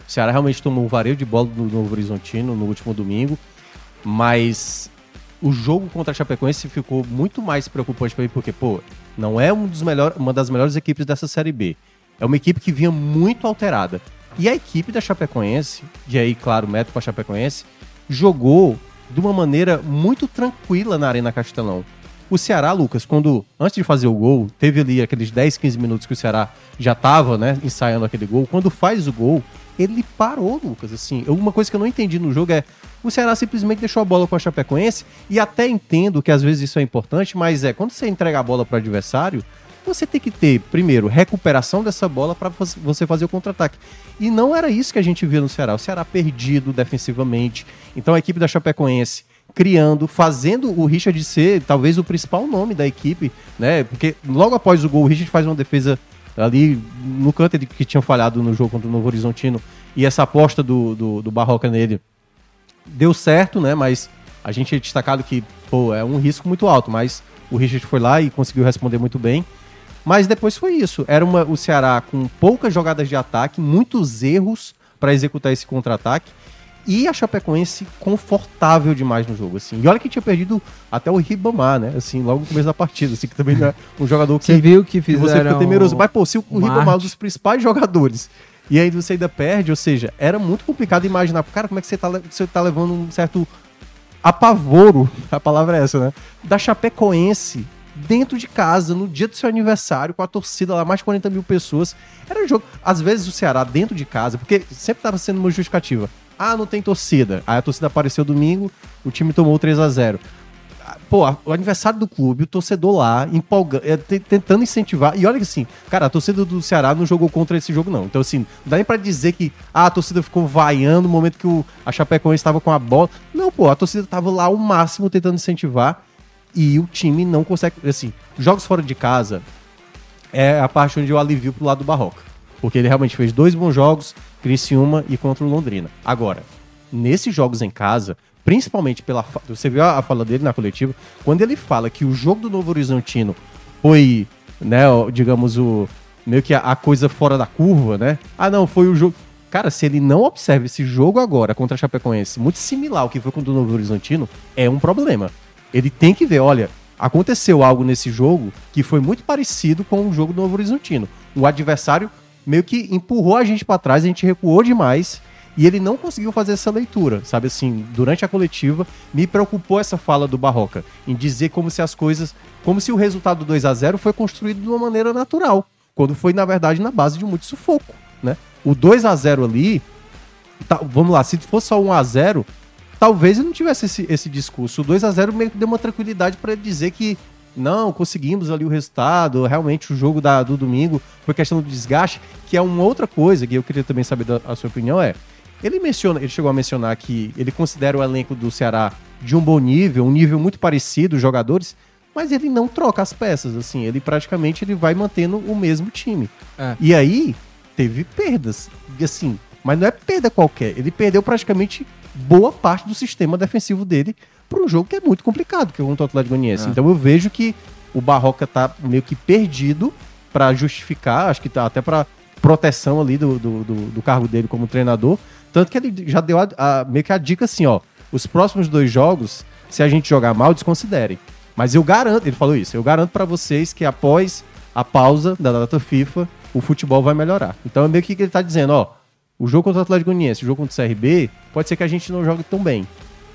O Ceará realmente tomou um vareio de bola do Novo Horizontino no último domingo, mas o jogo contra a Chapecoense ficou muito mais preocupante para mim, porque, pô, não é um dos melhor, uma das melhores equipes dessa Série B. É uma equipe que vinha muito alterada. E a equipe da Chapecoense, e aí, claro, método para Chapecoense, jogou de uma maneira muito tranquila na Arena Castelão. O Ceará, Lucas, quando antes de fazer o gol, teve ali aqueles 10, 15 minutos que o Ceará já tava, né, ensaiando aquele gol. Quando faz o gol, ele parou, Lucas. Assim, uma coisa que eu não entendi no jogo é o Ceará simplesmente deixou a bola com a Chapecoense e até entendo que às vezes isso é importante, mas é quando você entrega a bola para o adversário, você tem que ter, primeiro, recuperação dessa bola para você fazer o contra-ataque. E não era isso que a gente via no Ceará. O Ceará perdido defensivamente. Então a equipe da Chapecoense criando, fazendo o Richard ser talvez o principal nome da equipe, né? Porque logo após o gol, o Richard faz uma defesa ali no canto que tinha falhado no jogo contra o Novo Horizontino e essa aposta do, do, do Barroca nele deu certo, né? Mas a gente é destacado que, pô, é um risco muito alto, mas o Richard foi lá e conseguiu responder muito bem. Mas depois foi isso. Era uma, o Ceará com poucas jogadas de ataque, muitos erros para executar esse contra-ataque. E a Chapecoense confortável demais no jogo, assim. E olha que tinha perdido até o Ribamar, né? Assim, logo no começo da partida, assim, que também não é um jogador que, Você viu que que você fizeram... fica temeroso. Mas, pô, se o, o Ribamar é um dos principais jogadores, e aí você ainda perde, ou seja, era muito complicado imaginar, cara, como é que você tá, você tá levando um certo apavoro, [laughs] a palavra é essa, né? Da Chapecoense dentro de casa, no dia do seu aniversário, com a torcida lá, mais de 40 mil pessoas. Era um jogo. Às vezes o Ceará dentro de casa, porque sempre tava sendo uma justificativa. Ah, não tem torcida. Aí a torcida apareceu domingo, o time tomou 3 a 0 Pô, a- o aniversário do clube, o torcedor lá, empolga, é, te- tentando incentivar. E olha que assim, cara, a torcida do Ceará não jogou contra esse jogo, não. Então, assim, não dá nem pra dizer que ah, a torcida ficou vaiando no momento que o, a Chapecoense estava com a bola. Não, pô, a torcida tava lá ao máximo tentando incentivar. E o time não consegue. Assim, jogos fora de casa é a parte onde eu alivio pro lado do Barroca. Porque ele realmente fez dois bons jogos, Criciúma e contra o Londrina. Agora, nesses jogos em casa, principalmente pela. Você viu a, fala dele na coletiva? Quando ele fala que o jogo do Novo Horizontino foi, né, digamos, o. meio que a, a coisa fora da curva, né? Ah, não, foi o jogo. Cara, se ele não observa esse jogo agora contra a Chapecoense, muito similar ao que foi contra o Novo Horizontino, é um problema. Ele tem que ver, olha, aconteceu algo nesse jogo que foi muito parecido com o jogo do Novo Horizontino. O adversário meio que empurrou a gente pra trás, a gente recuou demais e ele não conseguiu fazer essa leitura, sabe assim, durante a coletiva me preocupou essa fala do Barroca em dizer como se as coisas, como se o resultado 2 a 0 foi construído de uma maneira natural, quando foi na verdade na base de muito sufoco, né? O 2 a 0 ali, tá- vamos lá, se fosse só 1 a 0 talvez ele não tivesse esse, esse discurso. O 2 a 0 meio que deu uma tranquilidade para ele dizer que não, conseguimos ali o resultado, realmente o jogo da, do domingo foi questão do desgaste, que é uma outra coisa que eu queria também saber da a sua opinião é, ele menciona, ele chegou a mencionar que ele considera o elenco do Ceará de um bom nível, um nível muito parecido, os jogadores, mas ele não troca as peças, assim, ele praticamente ele vai mantendo o mesmo time. É. E aí teve perdas, assim, mas não é perda qualquer, ele perdeu praticamente boa parte do sistema defensivo dele para um jogo que é muito complicado, que é contra o Atlético Goianiense. É. Então eu vejo que o Barroca tá meio que perdido para justificar, acho que tá até para proteção ali do, do, do- do cargo dele como treinador. Tanto que ele já deu a- a- meio que a dica assim, ó. Os próximos dois jogos, se a gente jogar mal, desconsiderem. Mas eu garanto, ele falou isso, eu garanto pra vocês que após a pausa da data FIFA, o futebol vai melhorar. Então é meio que ele tá dizendo, ó, o jogo contra o Atlético Goianiense, o jogo contra o CRB, pode ser que a gente não jogue tão bem.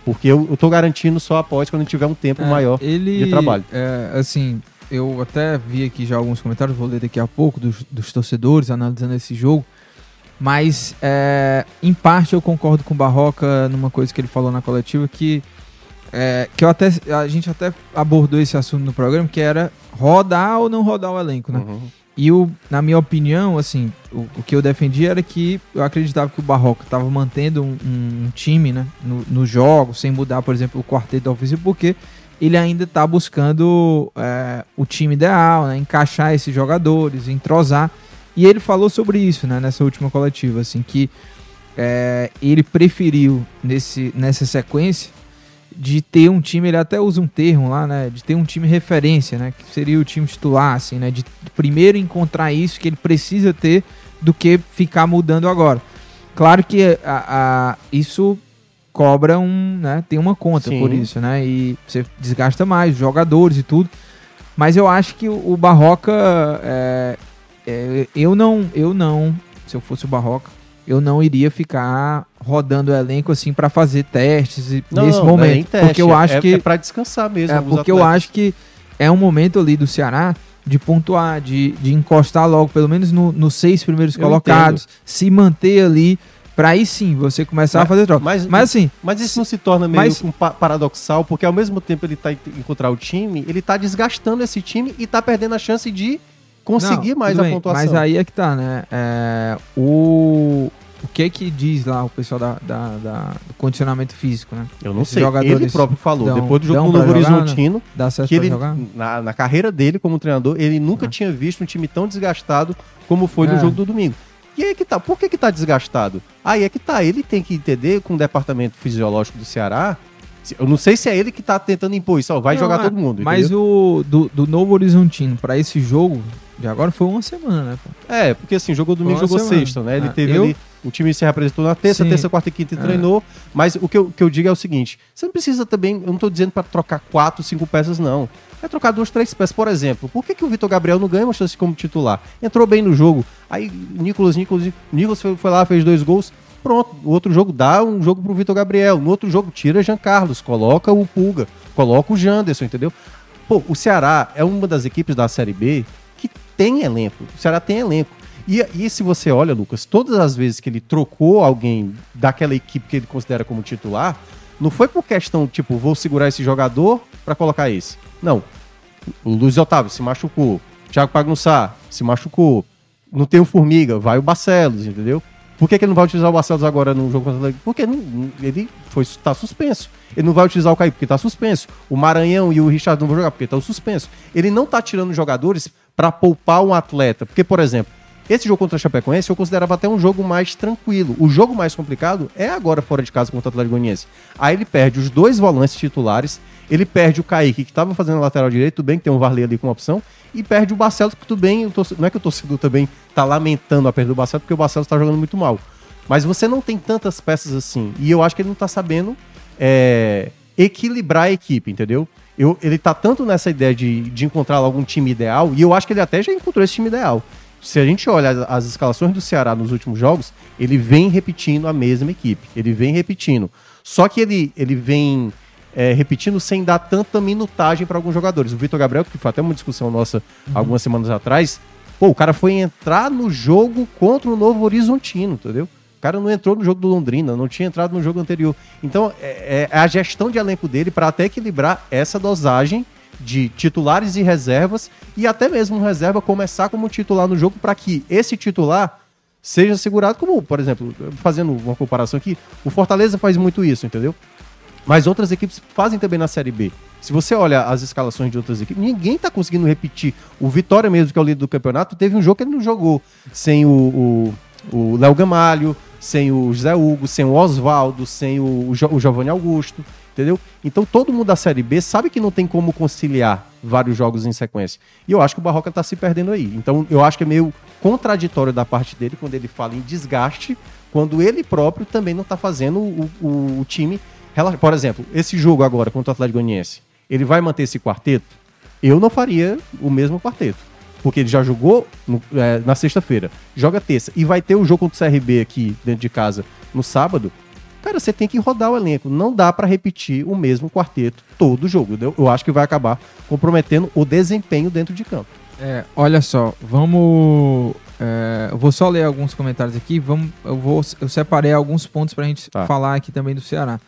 Porque eu, eu tô garantindo só após quando tiver um tempo É, maior ele, de trabalho. É, assim, eu até vi aqui já alguns comentários, vou ler daqui a pouco, dos, dos torcedores analisando esse jogo. Mas, é, em parte, eu concordo com o Barroca numa coisa que ele falou na coletiva, que, é, que eu até, a gente até abordou esse assunto no programa, que era rodar ou não rodar o elenco, né? Uhum. E o, na minha opinião, assim, o, o que eu defendi era que eu acreditava que o Barroca estava mantendo um, um time, né, no, no jogo, sem mudar, por exemplo, o quarteto ofensivo, porque ele ainda está buscando é, o time ideal, né, encaixar esses jogadores, entrosar. E ele falou sobre isso, né, nessa última coletiva, assim, que é, ele preferiu nesse, nessa sequência de ter um time, ele até usa um termo lá, né, de ter um time referência, né, que seria o time titular, assim, né, de primeiro encontrar isso que ele precisa ter do que ficar mudando agora. Claro que a, a- isso cobra um, né, tem uma conta Sim. por isso, né, e você desgasta mais os jogadores e tudo, mas eu acho que o, o Barroca, é, é, eu não, eu não, se eu fosse o Barroca, eu não iria ficar rodando o elenco assim para fazer testes Não, nesse não, não é momento, teste, porque eu acho é, que é pra descansar mesmo. é, porque eu atletas. acho que é um momento ali do Ceará de pontuar, de, de encostar logo, pelo menos no- nos seis primeiros Eu colocados, se manter ali, pra aí sim você começar a fazer troca. mas- Mas, assim, Mas isso não se torna meio Mas- um pa- paradoxal, porque ao mesmo tempo ele tá encontrar o time, ele tá desgastando esse time e tá perdendo a chance de conseguir não, mais a bem, pontuação. Mas aí é que tá, né? É, o, o que que diz lá o pessoal da, da- da- do condicionamento físico, né? Eu não esses sei, ele próprio falou, dão- depois do jogo do Novo né? Horizontino, acesso que ele, jogar? na, na carreira dele como treinador, ele nunca Ah. tinha visto um time tão desgastado como foi no É. jogo do domingo. E aí é que tá, por que que tá desgastado? Aí é que tá, ele tem que entender com o departamento fisiológico do Ceará, eu não sei se é ele que tá tentando impor isso, ó, vai Não, jogar é, todo mundo, Mas entendeu? o do, do Novo Horizontino pra esse jogo, de agora foi uma semana, né? pô? É, porque assim, jogou domingo, jogou semana. sexta, né? Ele Ah, teve eu- ali. O time se representou na terça, Sim. terça, quarta e quinta e É. treinou. Mas o que eu, que eu digo é o seguinte: você não precisa também. Eu não tô dizendo pra trocar quatro, cinco peças, não. É trocar duas, três peças. Por exemplo, por que, que o Vitor Gabriel não ganha uma chance como titular? Entrou bem no jogo. Aí, Nicolas, Nicolas, Nicolas foi, foi lá, fez dois gols. Pronto, o outro jogo dá um jogo pro Vitor Gabriel. No outro jogo, tira Jean Carlos, coloca o Pulga, coloca o Janderson, entendeu? Pô, o Ceará é uma das equipes da Série B tem elenco. O Ceará tem elenco. E, e se você olha, Lucas, todas as vezes que ele trocou alguém daquela equipe que ele considera como titular, não foi por questão, tipo, vou segurar esse jogador pra colocar esse. Não. O Luiz Otávio se machucou. Thiago Pagnussá se machucou. Não tem o Formiga, vai o Barcelos, entendeu? Por que, que ele não vai utilizar o Barcelos agora no jogo contra o Atlético? Porque não- ele foi, tá suspenso. Ele não vai utilizar o Caio porque tá suspenso. O Maranhão e o Richard não vão jogar porque tá suspenso. Ele não tá tirando jogadores pra poupar um atleta. Porque, por exemplo, esse jogo contra o Chapecoense eu considerava até um jogo mais tranquilo. O jogo mais complicado é agora fora de casa contra o Atlético Goianiense. Aí ele perde os dois volantes titulares, ele perde o Kaique, que estava fazendo lateral direito, tudo bem que tem um Varley ali com opção, e perde o Barcelos, que tudo bem, o torce- não é que o torcedor também tá lamentando a perda do Barcelos, porque o Barcelos tá jogando muito mal. Mas você não tem tantas peças assim, e eu acho que ele não tá sabendo é, equilibrar a equipe, entendeu? Eu, ele tá tanto nessa ideia de, de encontrar algum time ideal, e eu acho que ele até já encontrou esse time ideal. Se a gente olha as, as escalações do Ceará nos últimos jogos, ele vem repetindo a mesma equipe. Ele vem repetindo. Só que ele, ele vem é, repetindo sem dar tanta minutagem para alguns jogadores. O Vitor Gabriel, que foi até uma discussão nossa algumas semanas atrás, pô, o cara foi entrar no jogo contra o Novo Horizontino, entendeu? O cara não entrou no jogo do Londrina, não tinha entrado no jogo anterior. Então, é, é a gestão de elenco dele para até equilibrar essa dosagem de titulares e reservas e até mesmo um reserva começar como titular no jogo para que esse titular seja segurado como, por exemplo, fazendo uma comparação aqui, o Fortaleza faz muito isso, entendeu? Mas outras equipes fazem também na Série B. Se você olha as escalações de outras equipes, ninguém tá conseguindo repetir. O Vitória mesmo, que é o líder do campeonato, teve um jogo que ele não jogou sem o, Léo Gamalho, sem o José Hugo, sem o Oswaldo, sem o, o, Jo- o Giovanni Augusto, entendeu? Então todo mundo da Série B sabe que não tem como conciliar vários jogos em sequência. E eu acho que o Barroca tá se perdendo aí. Então eu acho que é meio contraditório da parte dele quando ele fala em desgaste, quando ele próprio também não tá fazendo o, o- o time. Por exemplo, esse jogo agora contra o Atlético Goianiense. Ele vai manter esse quarteto? Eu não faria o mesmo quarteto. Porque ele já jogou no- é, na sexta-feira, joga terça e vai ter o jogo contra o CRB aqui dentro de casa no sábado. Cara, você tem que rodar o elenco. Não dá pra repetir o mesmo quarteto todo jogo. entendeu? Eu acho que vai acabar comprometendo o desempenho dentro de campo. É, olha só, vamos. é, eu vou só ler alguns comentários aqui. Vamos, eu, vou, eu separei alguns pontos pra gente Tá. falar aqui também do Ceará.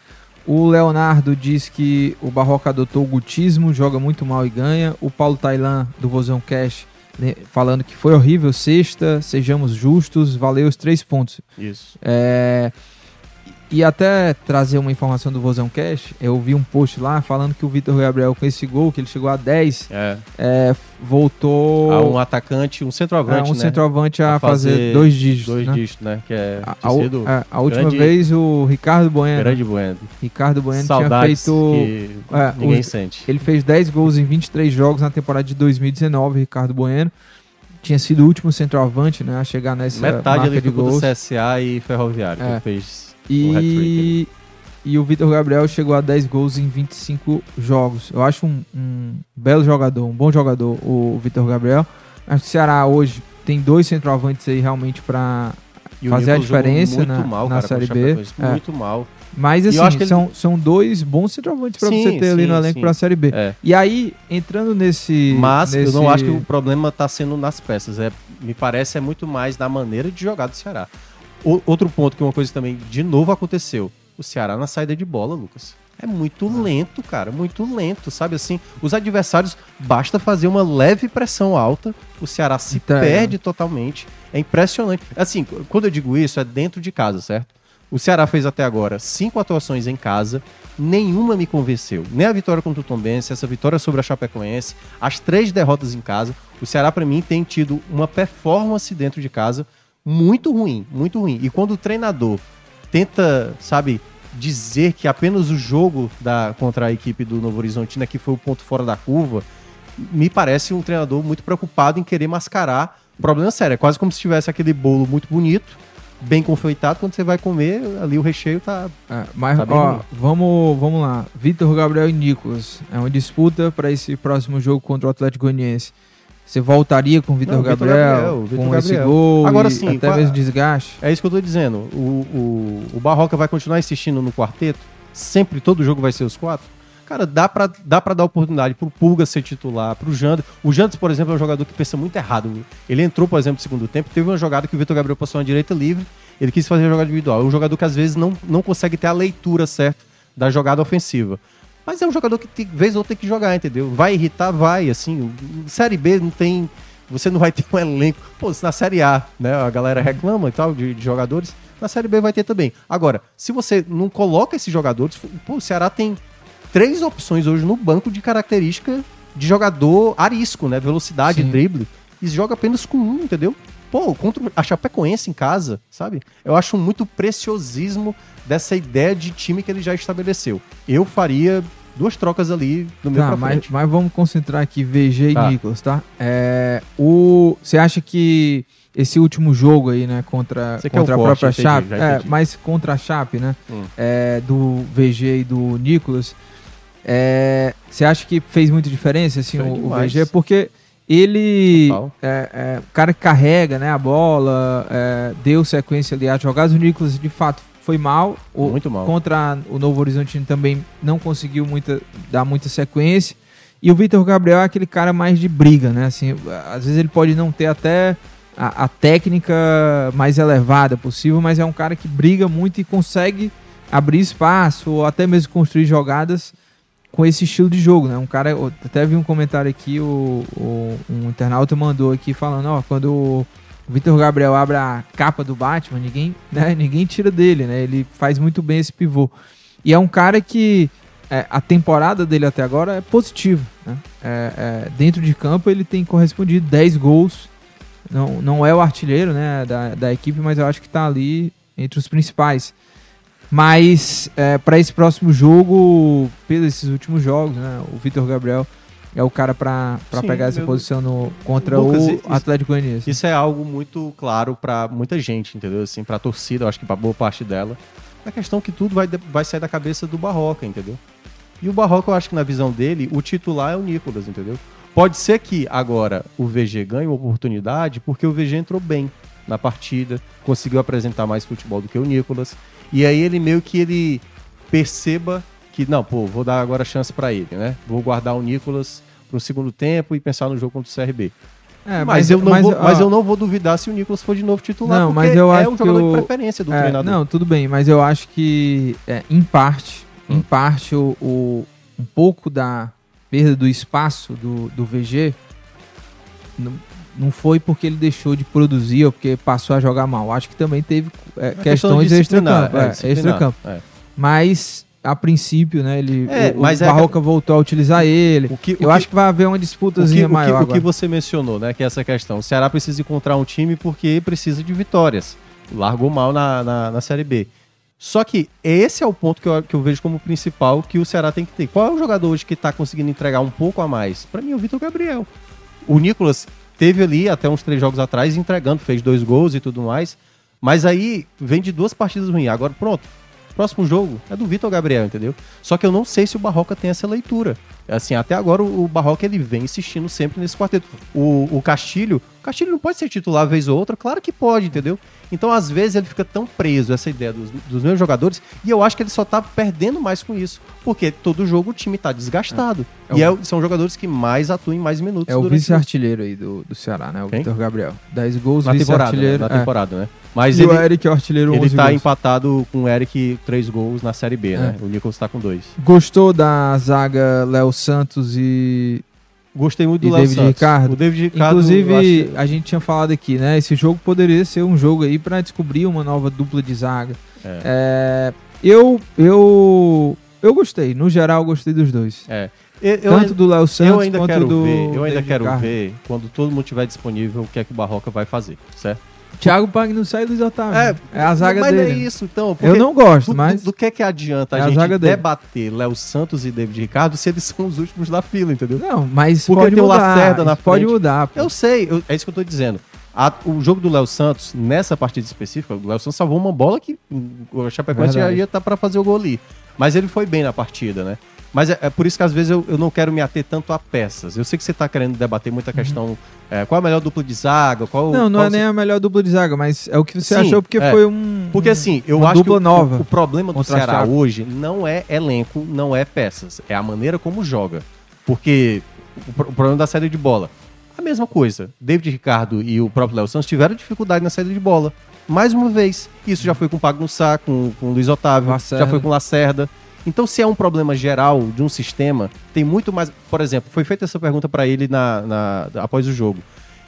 O Leonardo diz que o Barroca adotou o gutismo, joga muito mal e ganha. O Paulo Tailan, do Vozão Cash, né, falando que foi horrível sexta, sejamos justos, valeu os três pontos. Isso. É, e até trazer uma informação do Vozão Cash, eu vi um post lá falando que o Vitor Gabriel, com esse gol, que ele chegou a 10, É. é, voltou Há um atacante, um é, centroavante, um né? centroavante a, A fazer, fazer dois dígitos. Dois né? dígitos, né? Que é A, a, tinha sido a- a última vez o Ricardo Bueno, grande bueno. Ricardo Bueno tinha Saudades feito. que é, ninguém os- sente. Ele fez 10 gols em 23 jogos na temporada de 2019, Ricardo Bueno. Tinha sido o último centroavante né, a chegar nessa Metade marca ali de ficou do gols. CSA e Ferroviário, que É. ele fez. E, e o Vitor Gabriel chegou a 10 gols em 25 jogos. Eu acho um, um belo jogador, um bom jogador, o Vitor Gabriel. Acho que o Ceará hoje tem dois centroavantes aí realmente para fazer a diferença muito na- mal, na cara, Série B. É. Muito mal. Mas eu assim, acho que ele- são, são dois bons centroavantes para você ter ali sim, no elenco para a Série B. É. E aí, entrando nesse. Mas eu nesse- não acho que o problema tá sendo nas peças. É, me parece é muito mais da maneira de jogar do Ceará. O- outro ponto que uma coisa também de novo aconteceu. O Ceará na saída de bola, Lucas. É muito lento, cara, muito lento, sabe assim? Os adversários basta fazer uma leve pressão alta, o Ceará se Entrega. perde totalmente. É impressionante. Assim, quando eu digo isso é dentro de casa, certo? O Ceará fez até agora cinco atuações em casa, nenhuma me convenceu. Nem a vitória contra o Tombense, essa vitória sobre a Chapecoense, as três derrotas em casa. O Ceará, pra mim, tem tido uma performance dentro de casa muito ruim, muito ruim. E quando o treinador tenta, sabe, dizer que apenas o jogo da, contra a equipe do Novo Horizontino é que foi o ponto fora da curva, me parece um treinador muito preocupado em querer mascarar problema sério. É quase como se tivesse aquele bolo muito bonito, bem confeitado, quando você vai comer, ali o recheio tá. É, mas, Tá ó, vamos, vamos lá. Vitor Gabriel e Nicolas. É uma disputa para esse próximo jogo contra o Atlético Goianiense. Você voltaria com o Vitor Gabriel, Gabriel, com esse Gabriel. gol Agora sim, até mesmo desgaste? É isso que eu tô dizendo. O, o, o Barroca vai continuar insistindo no quarteto? Sempre todo jogo vai ser os quatro? Cara, dá pra, dá pra dar oportunidade pro Pulga ser titular, pro Jandes. O Jandes, por exemplo, é um jogador que pensa muito errado. Ele entrou, por exemplo, no segundo tempo, teve uma jogada que o Vitor Gabriel passou na direita livre, ele quis fazer a jogada individual. É um jogador que às vezes não, não consegue ter a leitura certa da jogada ofensiva. Mas é um jogador que, vez ou outra, tem que jogar, entendeu? Vai irritar? Vai, assim. Série B não tem... Você não vai ter um [laughs] elenco... Pô, se na Série A, né, a galera reclama e tal de, de jogadores, na Série B vai ter também. Agora, se você não coloca esses jogadores... Pô, o Ceará tem três opções hoje no banco de característica de jogador arisco, né? Velocidade, Sim. drible. E joga apenas com um, entendeu? Pô, contra a Chapecoense em casa, sabe? Eu acho muito preciosismo dessa ideia de time que ele já estabeleceu. Eu faria duas trocas ali no meio Tá, pra mas, mas vamos concentrar aqui VG e Tá. Nicolas, tá? É, o, você acha que esse último jogo aí, né, contra, Você contra a corte, própria entendi, Chape, é, mas contra a Chape, né, Hum. é, do VG e do Nicolas, é, você acha que fez muita diferença, assim, o, o. VG? Porque ele, é, é, o cara que carrega, né, a bola, é, deu sequência ali às jogadas, o Nicolas, de fato, foi mal. O, Muito mal. Contra o Novo Horizontino também não conseguiu muita, dar muita sequência. E o Vitor Gabriel é aquele cara mais de briga, né? Assim, às vezes ele pode não ter até a, a técnica mais elevada possível, mas é um cara que briga muito e consegue abrir espaço ou até mesmo construir jogadas com esse estilo de jogo, né? Um cara, até vi um comentário aqui, o, o- um internauta mandou aqui falando, ó, quando Vitor Gabriel abre a capa do Batman, ninguém, [laughs] né, ninguém tira dele, né? Ele faz muito bem esse pivô. E é um cara que é, a temporada dele até agora é positiva, né? É, é, dentro de campo ele tem correspondido 10 gols. Não, não é o artilheiro, né, da, da equipe, mas eu acho que tá ali entre os principais. Mas é, para esse próximo jogo, pelos esses últimos jogos, né, o Vitor Gabriel é o cara para pegar essa eu- posição no, contra Lucas, o isso- Atlético Goianiense. Isso é algo muito claro pra muita gente, entendeu? Assim, pra torcida, eu acho que pra boa parte dela. A questão é que tudo vai, vai sair da cabeça do Barroca, entendeu? E o Barroca, eu acho que na visão dele, o titular é o Nicolas, entendeu? Pode ser que agora o VG ganhe uma oportunidade porque o VG entrou bem na partida, conseguiu apresentar mais futebol do que o Nicolas. E aí ele meio que ele perceba que, não, pô, vou dar agora chance para ele, né? Vou guardar o Nicolas para o segundo tempo e pensar no jogo contra o CRB. É, mas, eu não mas, vou, ó, mas eu não vou duvidar se o Nicolas for de novo titular, Não, porque mas eu é acho um jogador o- de preferência do é, treinador. Não, tudo bem, mas eu acho que, é, em parte, em Hum. parte, o, o- um pouco da perda do espaço do, do VG não, não foi porque ele deixou de produzir ou porque passou a jogar mal. Acho que também teve é, É questão questões disciplinar, extra-campo. é, É, extra-campo. Mas, a princípio, né, ele, É, o, mas o é- Barroca voltou a utilizar ele. O que, o eu que- acho que vai haver uma o que, disputazinha o que- maior o que agora. você mencionou, né? Que é essa questão. O Ceará precisa encontrar um time porque precisa de vitórias. Largou mal na, na, na Série B. Só que esse é o ponto que eu, que eu vejo como principal que o Ceará tem que ter. Qual é o jogador hoje que tá conseguindo entregar um pouco a mais? Pra mim, é o Vitor Gabriel. O Nicolas teve ali até uns três jogos atrás entregando, fez dois gols e tudo mais. Mas aí vem de duas partidas ruins. Agora, pronto. Próximo jogo é do Vitor Gabriel, entendeu? Só que eu não sei se o Barroca tem essa leitura. Assim, até agora o, Barroca ele vem insistindo sempre nesse quarteto. O, o Castilho, o Castilho não pode ser titular vez ou outra? Claro que pode, entendeu? Então, às vezes, ele fica tão preso essa ideia dos, dos meus jogadores, e eu acho que ele só tá perdendo mais com isso. Porque todo jogo o time tá desgastado. É e o- é- são jogadores que mais atuam em mais minutos É o vice-artilheiro aí do, do Ceará, né? O Quem? Vitor Gabriel. 10 gols, na temporada, né? vice-artilheiro. Na é. temporada, né? Mas E ele, o Eric é o artilheiro ele 11 tá gols. empatado com o Eric, três gols na Série B, né? É. O Nicolas tá com dois. Gostou da zaga Léo Santos e. Gostei muito do E Léo David Santos. Ricardo? O David Ricardo. Inclusive, acho- a gente tinha falado aqui, né? Esse jogo poderia ser um jogo aí pra descobrir uma nova dupla de zaga. É. É, eu, eu, eu gostei. No geral, gostei dos dois. É. Eu, eu Tanto ainda, do Léo Santos eu ainda quanto quero do. ver, eu ainda David quero Ricardo. ver quando todo mundo estiver disponível o que é que o Barroca vai fazer, certo? Thiago Pagnussá e Luiz Otávio. É, a zaga mas dele. é isso, então. eu porque não gosto, do, mas. do, do que é que adianta É a gente debater Léo Santos e David Ricardo se eles [laughs] são os últimos da fila, entendeu? Não, mas Porque pode tem o mudar. Lacerda na pode frente. mudar. pô. Eu sei, eu- é isso que eu tô dizendo. A- o jogo do Léo Santos, nessa partida específica, o Léo Santos salvou uma bola que hum, o Chapecoense já ia estar pra fazer o gol ali. Mas ele foi bem na partida, né? Mas é, é por isso que às vezes eu, eu não quero me ater tanto a peças. Eu sei que você tá querendo debater muita questão. é, qual a melhor dupla de zaga? Qual, Uhum. Não, não qual é nem a melhor dupla de zaga, mas é o que você Sim, achou porque é. foi um. Porque assim, eu acho que o, nova o, o problema do Ceará hoje não é elenco, não é peças. É a maneira como joga. Porque o, o problema da saída de bola. A mesma coisa. David Ricardo e o próprio Léo Santos tiveram dificuldade na saída de bola. Mais uma vez. Isso já foi com o Pagnussá, com, com o Luiz Otávio, Lacerda. já foi com o Lacerda. Então, se é um problema geral de um sistema, tem muito mais. Por exemplo, foi feita essa pergunta para ele na, na- após o jogo.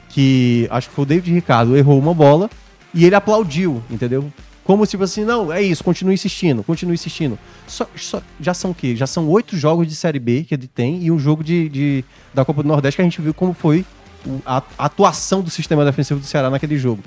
Que acho que foi o David Ricardo, errou uma bola e ele aplaudiu, entendeu? Como tipo assim, não, é isso, continue insistindo, continue insistindo. Só, só- já são o quê? Já são oito jogos de Série B que ele tem e um jogo de, de- da Copa do Nordeste que a gente viu como foi a atuação do sistema defensivo do Ceará naquele jogo.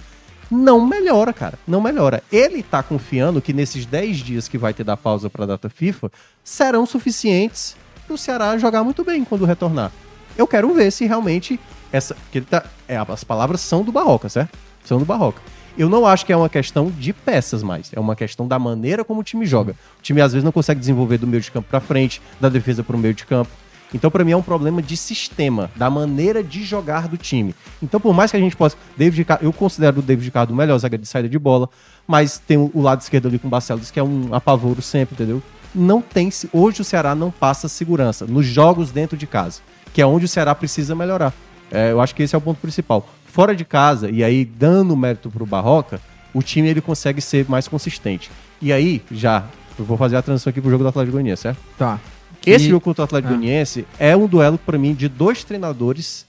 Não melhora, cara. Não melhora. Ele tá confiando que nesses 10 dias que vai ter da pausa pra data FIFA serão suficientes pro Ceará jogar muito bem quando retornar. Eu quero ver se realmente essa. Que ele tá, é, as palavras são do Barroca, certo? São do Barroca. Eu não acho que é uma questão de peças mais. É uma questão da maneira como o time joga. O time às vezes não consegue desenvolver do meio de campo pra frente, da defesa pro meio de campo. Então, pra mim, é um problema de sistema, da maneira de jogar do time. Então, por mais que a gente possa. David eu considero o David Ricardo o melhor zagueiro de saída de bola, mas tem o, lado esquerdo ali com o Barcelos, que é um apavoro sempre, entendeu? Não tem. Hoje o Ceará não passa segurança nos jogos dentro de casa, que é onde o Ceará precisa melhorar. É, eu acho que esse é o ponto principal. Fora de casa, e aí dando mérito pro Barroca, o time ele consegue ser mais consistente. E aí, já, eu vou fazer a transição aqui pro jogo do Atlético Goianiense, certo? Tá. Esse E- jogo contra o Atlético Ah. Goianiense é um duelo, pra mim, de dois treinadores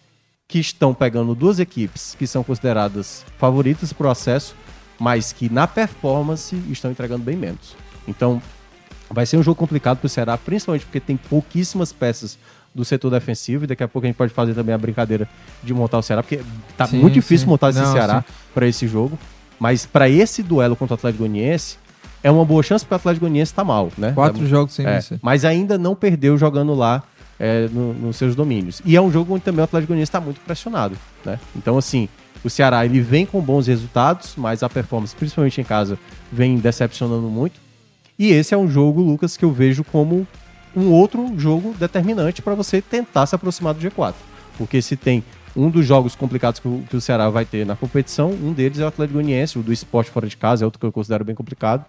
que estão pegando duas equipes que são consideradas favoritas pro acesso, mas que na performance estão entregando bem menos. Então, vai ser um jogo complicado pro Ceará, principalmente porque tem pouquíssimas peças do setor defensivo, e daqui a pouco a gente pode fazer também a brincadeira de montar o Ceará, porque tá Sim, muito difícil sim. montar esse Não, Ceará para esse jogo. Mas para esse duelo contra o Atlético Goianiense, é uma boa chance porque o Atlético Goianiense tá mal, né? Quatro Tá- jogos sem é, vencer. mas ainda não perdeu jogando lá é, no- nos seus domínios. E é um jogo onde também o Atlético Goianiense está muito pressionado, né? Então, assim, o Ceará ele vem com bons resultados, mas a performance, principalmente em casa, vem decepcionando muito. E esse é um jogo, Lucas, que eu vejo como um outro jogo determinante para você tentar se aproximar do G4. Porque se tem um dos jogos complicados que o, que o Ceará vai ter na competição, um deles é o Atlético Goianiense, o do esporte fora de casa, é outro que eu considero bem complicado.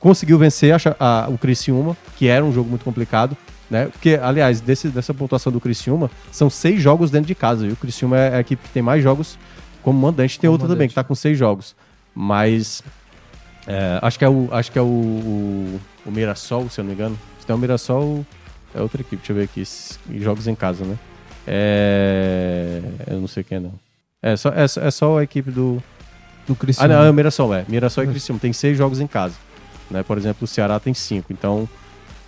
Conseguiu vencer a, a, o Criciúma, que era um jogo muito complicado, né? Porque, aliás, desse, dessa pontuação do Criciúma, são seis jogos dentro de casa, e o Criciúma é a equipe que tem mais jogos como mandante. Tem Como outra também, que está com seis jogos. Mas é, acho que é o, acho que é o, o, o Mirassol, se eu não me engano. Se tem o Mirassol, é outra equipe. Deixa eu ver aqui. Jogos em casa, né? É, eu não sei quem é, não. É só, é, é só a equipe do. Do Ah, Cristiano. não, é o Mirassol, é. Mirassol e Isso. Criciúma. Tem seis jogos em casa. Né? Por exemplo, o Ceará tem cinco. Então,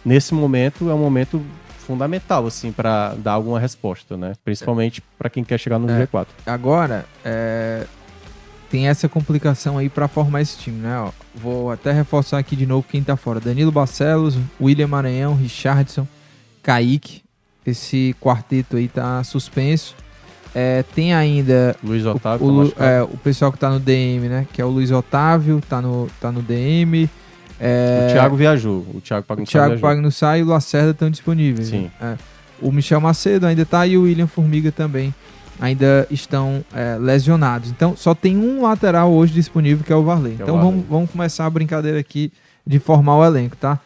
nesse momento, é um momento fundamental, assim, para dar alguma resposta, né? Principalmente para quem quer chegar no É. G4. Agora, é, tem essa complicação aí pra formar esse time, né? Ó, vou até reforçar aqui de novo quem tá fora. Danilo Barcelos, William Maranhão, Richardson, Kaique. Esse quarteto aí tá suspenso. É, tem ainda Luiz o, Otávio, o tá machucado. é, o pessoal que tá no DM, né? Que é o Luiz Otávio, tá no, tá no DM. É, O Thiago viajou. O Thiago o Pagnussá Thiago viajou. Pagnussá e o Lacerda estão disponíveis. Sim. né? É. O Michel Macedo ainda tá e o William Formiga também ainda estão é, lesionados. Então só tem um lateral hoje disponível que é o Varley. Que é o então Varley. Vamos, vamos começar a brincadeira aqui de formar o elenco, tá?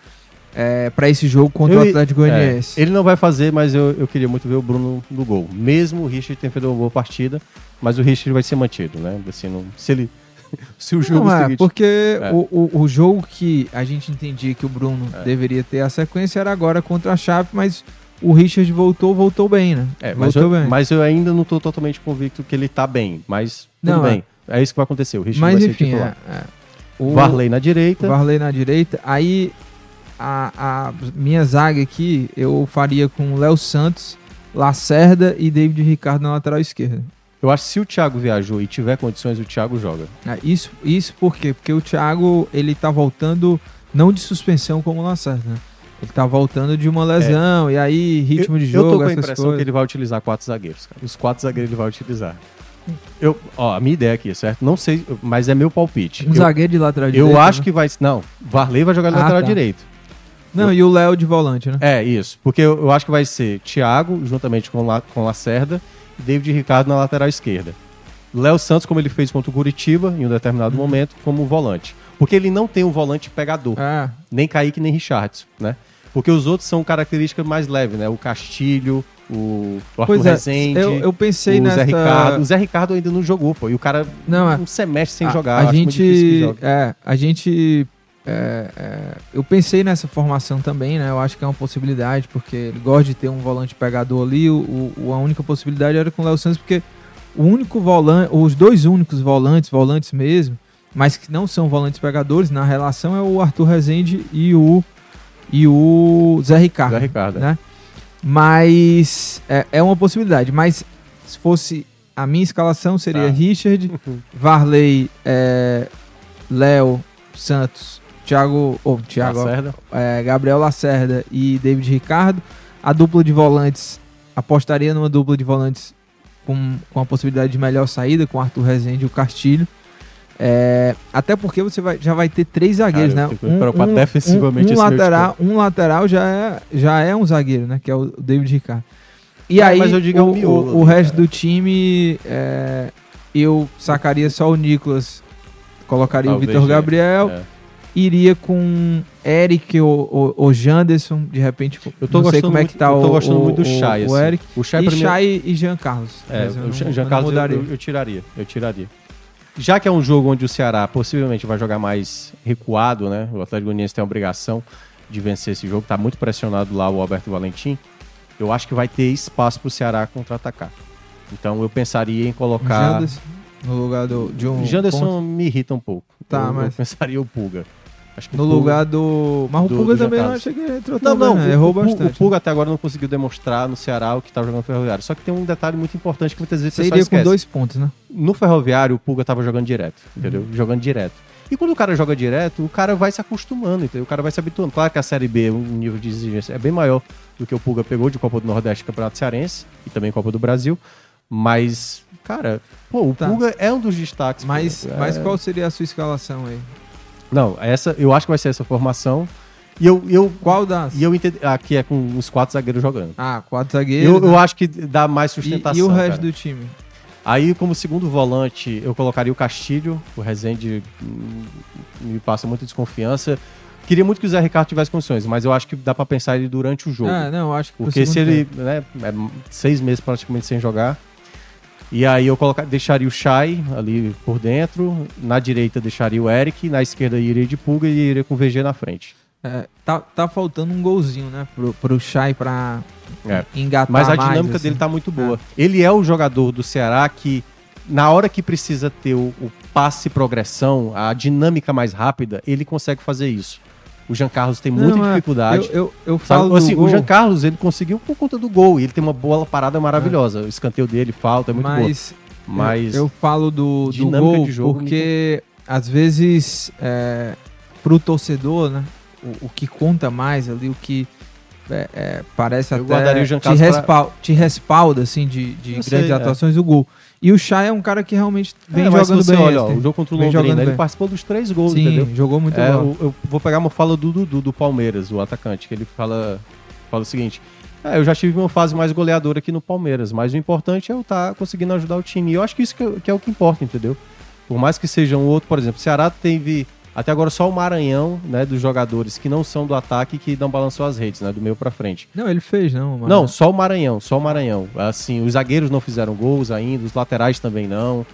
É, para esse jogo contra Eu- o Atlético Goianiense. É, ele não vai fazer, mas eu, eu queria muito ver o Bruno no gol. Mesmo o Richard tenha feito uma boa partida, mas o Richard vai ser mantido, né? Assim, não- se ele. [laughs] se o jogo Não, é, seguinte- porque É. O, o, o jogo que a gente entendia que o Bruno É. deveria ter a sequência era agora contra a Chape, mas o Richard voltou, voltou bem, né? É, mas, voltou eu, bem. mas eu ainda não tô totalmente convicto que ele tá bem. Mas tudo Não, bem. É. isso que vai acontecer. O Richard Mas vai ser enfim, titular. é, é. O Varley na direita. Varley na direita. Aí a, a minha zaga aqui eu faria com Léo Santos, Lacerda e David Ricardo na lateral esquerda. Eu acho que se o Thiago viajou e tiver condições, o Thiago joga. É, isso, isso por quê? Porque o Thiago ele tá voltando não de suspensão como o Lacerda, né? Ele tá voltando de uma lesão, e aí ritmo É. eu, de jogo, Eu tô com a impressão coisas. que ele vai utilizar quatro zagueiros, cara. Os quatro zagueiros ele vai utilizar. Eu, ó, a minha ideia aqui, certo? Não sei, mas é meu palpite. Um eu, zagueiro de lateral eu direito. acho né? que vai. Não, Varley vai jogar no Ah, lateral tá. direito. Não, e o Léo de volante, né? É, isso. Porque eu, eu acho que vai ser Thiago, juntamente com, La, com Lacerda, David Ricardo na lateral esquerda. Léo Santos, como ele fez contra o Curitiba, em um determinado Uhum. momento, como volante. Porque ele não tem um volante pegador. É, Nem Kaique, nem Richardson, né? Porque os outros são características mais leves, né? O Castilho, o, Arthur pois é, Rezende, eu, eu pensei o nessa... Zé Ricardo. O Zé Ricardo ainda não jogou, pô. E o cara Não, é. um semestre sem a, jogar. A gente, é, a gente, é, é, eu pensei nessa formação também, né? Eu acho que é uma possibilidade porque ele gosta de ter um volante pegador ali. O, o- a única possibilidade era com o Léo Santos porque o único volante, os dois únicos volantes, volantes mesmo, mas que não são volantes pegadores na relação é o Arthur Rezende e o e o Zé Ricardo. Zé Ricardo, é. né? Mas é, é uma possibilidade. Mas se fosse a minha escalação seria Tá. Richard, [laughs] Varley, é, Léo Santos, Thiago, ou Thiago, Lacerda. é, Gabriel Lacerda e David Ricardo. A dupla de volantes apostaria numa dupla de volantes com, com a possibilidade de melhor saída com Arthur Rezende e o Castilho. É, até porque você vai- já vai ter três zagueiros, Cara, né? defensivamente um, esse meu lateral, um lateral já é, já é um zagueiro, né? Que é o David Ricardo. E Ah, aí, mas eu digo é o, o miolo o, o ali, resto cara. do time, é, eu sacaria só o Nicolas, colocaria Talvez, o Vitor é. Gabriel, É. iria com Eric ou, ou, Janderson, de repente. Eu tô não sei como é muito, que tá eu tô o, gostando o, muito do o- Chay, o assim. Eric. O Chay E mim é- Chay e Jean Carlos. É, eu o Jean eu não Carlos eu, eu- eu tiraria, eu tiraria. Já que é um jogo onde o Ceará possivelmente vai jogar mais recuado, né? O Atlético Goianiense tem a obrigação de vencer esse jogo, tá muito pressionado lá o Alberto Valentim. Eu acho que vai ter espaço pro Ceará contra-atacar. Então eu pensaria em colocar. Janderson no lugar do, de um. O Janderson ponto. me irrita um pouco. Tá, eu, eu mas- pensaria o Pulga. Acho que o No Pulga- lugar do. Mas o do- Pulga do também não achei que entrou Não, não, né? o- Errou o, bastante. O Pulga até agora não conseguiu demonstrar no Ceará o que estava jogando no Ferroviário. Só que tem um detalhe muito importante que muitas vezes Você iria com esquece. dois pontos, né? No Ferroviário, o Pulga tava jogando direto, entendeu? Uhum. Jogando direto. E quando o cara joga direto, o cara vai se acostumando, entendeu? O cara vai se habituando. Claro que a Série B, o nível de exigência é bem maior do que o Pulga pegou de Copa do Nordeste e Campeonato Cearense e também Copa do Brasil. Mas, cara, pô, o Tá. Pulga é um dos destaques. Mas, É- mas qual seria a sua escalação aí? Não, essa, eu acho que vai ser essa formação. E eu, eu, Qual das? e eu entendi. Aqui é com os quatro zagueiros jogando. Ah, quatro zagueiros. Eu, né? eu acho que dá mais E, sustentação. e o resto cara. do time? Aí, como segundo volante, eu colocaria o Castilho. O Rezende hum, me passa muita desconfiança. Queria muito que o Zé Ricardo tivesse condições, mas eu acho que dá pra pensar ele durante o jogo. Ah, não, acho que Porque se ele, né, é seis meses praticamente sem jogar. E aí eu colocar, deixaria o Chay ali por dentro, na direita deixaria o Eric, na esquerda iria de pulga e iria com o VG na frente. É, tá, tá faltando um golzinho, né? Pro, pro Chay pra É. engatar Mas a mais, dinâmica assim. dele tá muito boa. Ele é o jogador do Ceará que, na hora que precisa ter o, o passe e progressão, a dinâmica mais rápida, ele consegue fazer isso. O Jean Carlos tem muita Não, é, dificuldade. Eu, eu, eu falo assim, o Jean Carlos ele conseguiu por conta do gol. E ele tem uma boa parada maravilhosa. O escanteio dele, falta, é muito boa. mas, Mas eu, eu falo do, do gol porque às vezes é, pro torcedor, né? O, o que conta mais ali, o que é, é, parece Eu até guardaria o Jean te, Carlos pra- respal- te respalda assim de, de grandes sei, é. atuações o gol. E o Chay é um cara que realmente vem É, jogando você bem. olha, ó, o jogo contra o Londrina, ele bem. participou dos três gols, Sim, entendeu? jogou muito É, eu vou pegar uma fala do Dudu, do Palmeiras, o atacante, que ele fala, fala o seguinte: é, eu já tive uma fase mais goleadora aqui no Palmeiras, mas o importante é eu estar conseguindo ajudar o time. E eu acho que isso que, que é o que importa, entendeu? Por mais que seja um outro, por exemplo, o Ceará teve até agora só o Maranhão, né, dos jogadores que não são do ataque que não balançou as redes, né, do meio pra frente. Não, ele fez, não. Não, só o Maranhão, só o Maranhão. Assim, os zagueiros não fizeram gols ainda, os laterais também não.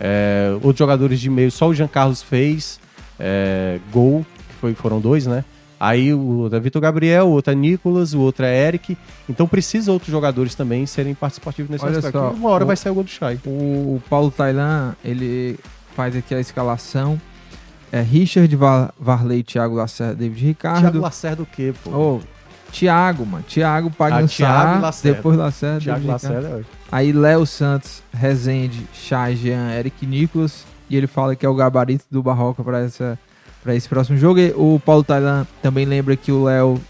É, outros jogadores de meio, só o Jean Carlos fez é, gol, que foi, foram dois, né? Aí o outro é Vitor Gabriel, o outro é Nicolas, o outro é Eric. Então precisa outros jogadores também serem participativos nesse Olha aspecto. só, Uma hora o- vai sair o gol do Chay. O, o Paulo Tailan, ele faz aqui a escalação. É Richard, Va- Varley, Thiago Lacerda, David Thiago Ricardo. Lacerda o quê, pô? Ô, Thiago, mano. Thiago Pagno Ah, Thiago Lacerda. depois Lacerda, Thiago David Ricardo. Lacerda, é Aí Léo Santos, Rezende, Chay, Jean, Eric Nicolas. E ele fala que é o gabarito do Barroca para essa para esse próximo jogo. E o Paulo Tailan também lembra que o Léo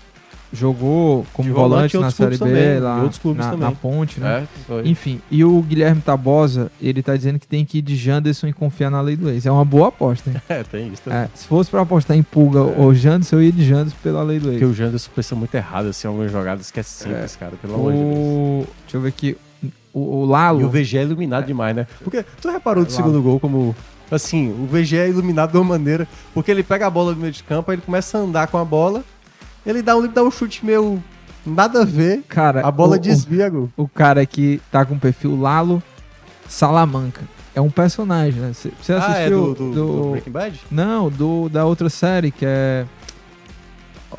jogou como De volante volante, na Série B, também, lá em outros clubes na, também. na Ponte, né? É. Enfim, e o Guilherme Tabosa, ele tá dizendo que tem que ir de Janderson e confiar na lei do ex. É uma boa aposta, hein? [laughs] É, tem isso também. É, se fosse pra apostar em Pulga ou Janderson, eu ia de Janderson pela lei do Porque ex. o Janderson pensa muito errado, assim, algumas jogadas que é simples, cara, pelo amor de Deus. Deixa eu ver aqui. O, o Lalo. E o VG é iluminado demais, né? Porque tu reparou do É, segundo gol como. Assim, o VG é iluminado de uma maneira. Porque ele pega a bola no meio de campo, aí ele começa a andar com a bola. Ele dá um, ele dá um chute meio. Nada a ver. Cara, A bola o, desvia, o, o cara que tá com o perfil Lalo Salamanca. É um personagem, né? Você assistiu Ah, é do, do, do Breaking Bad? Não, do, da outra série que é.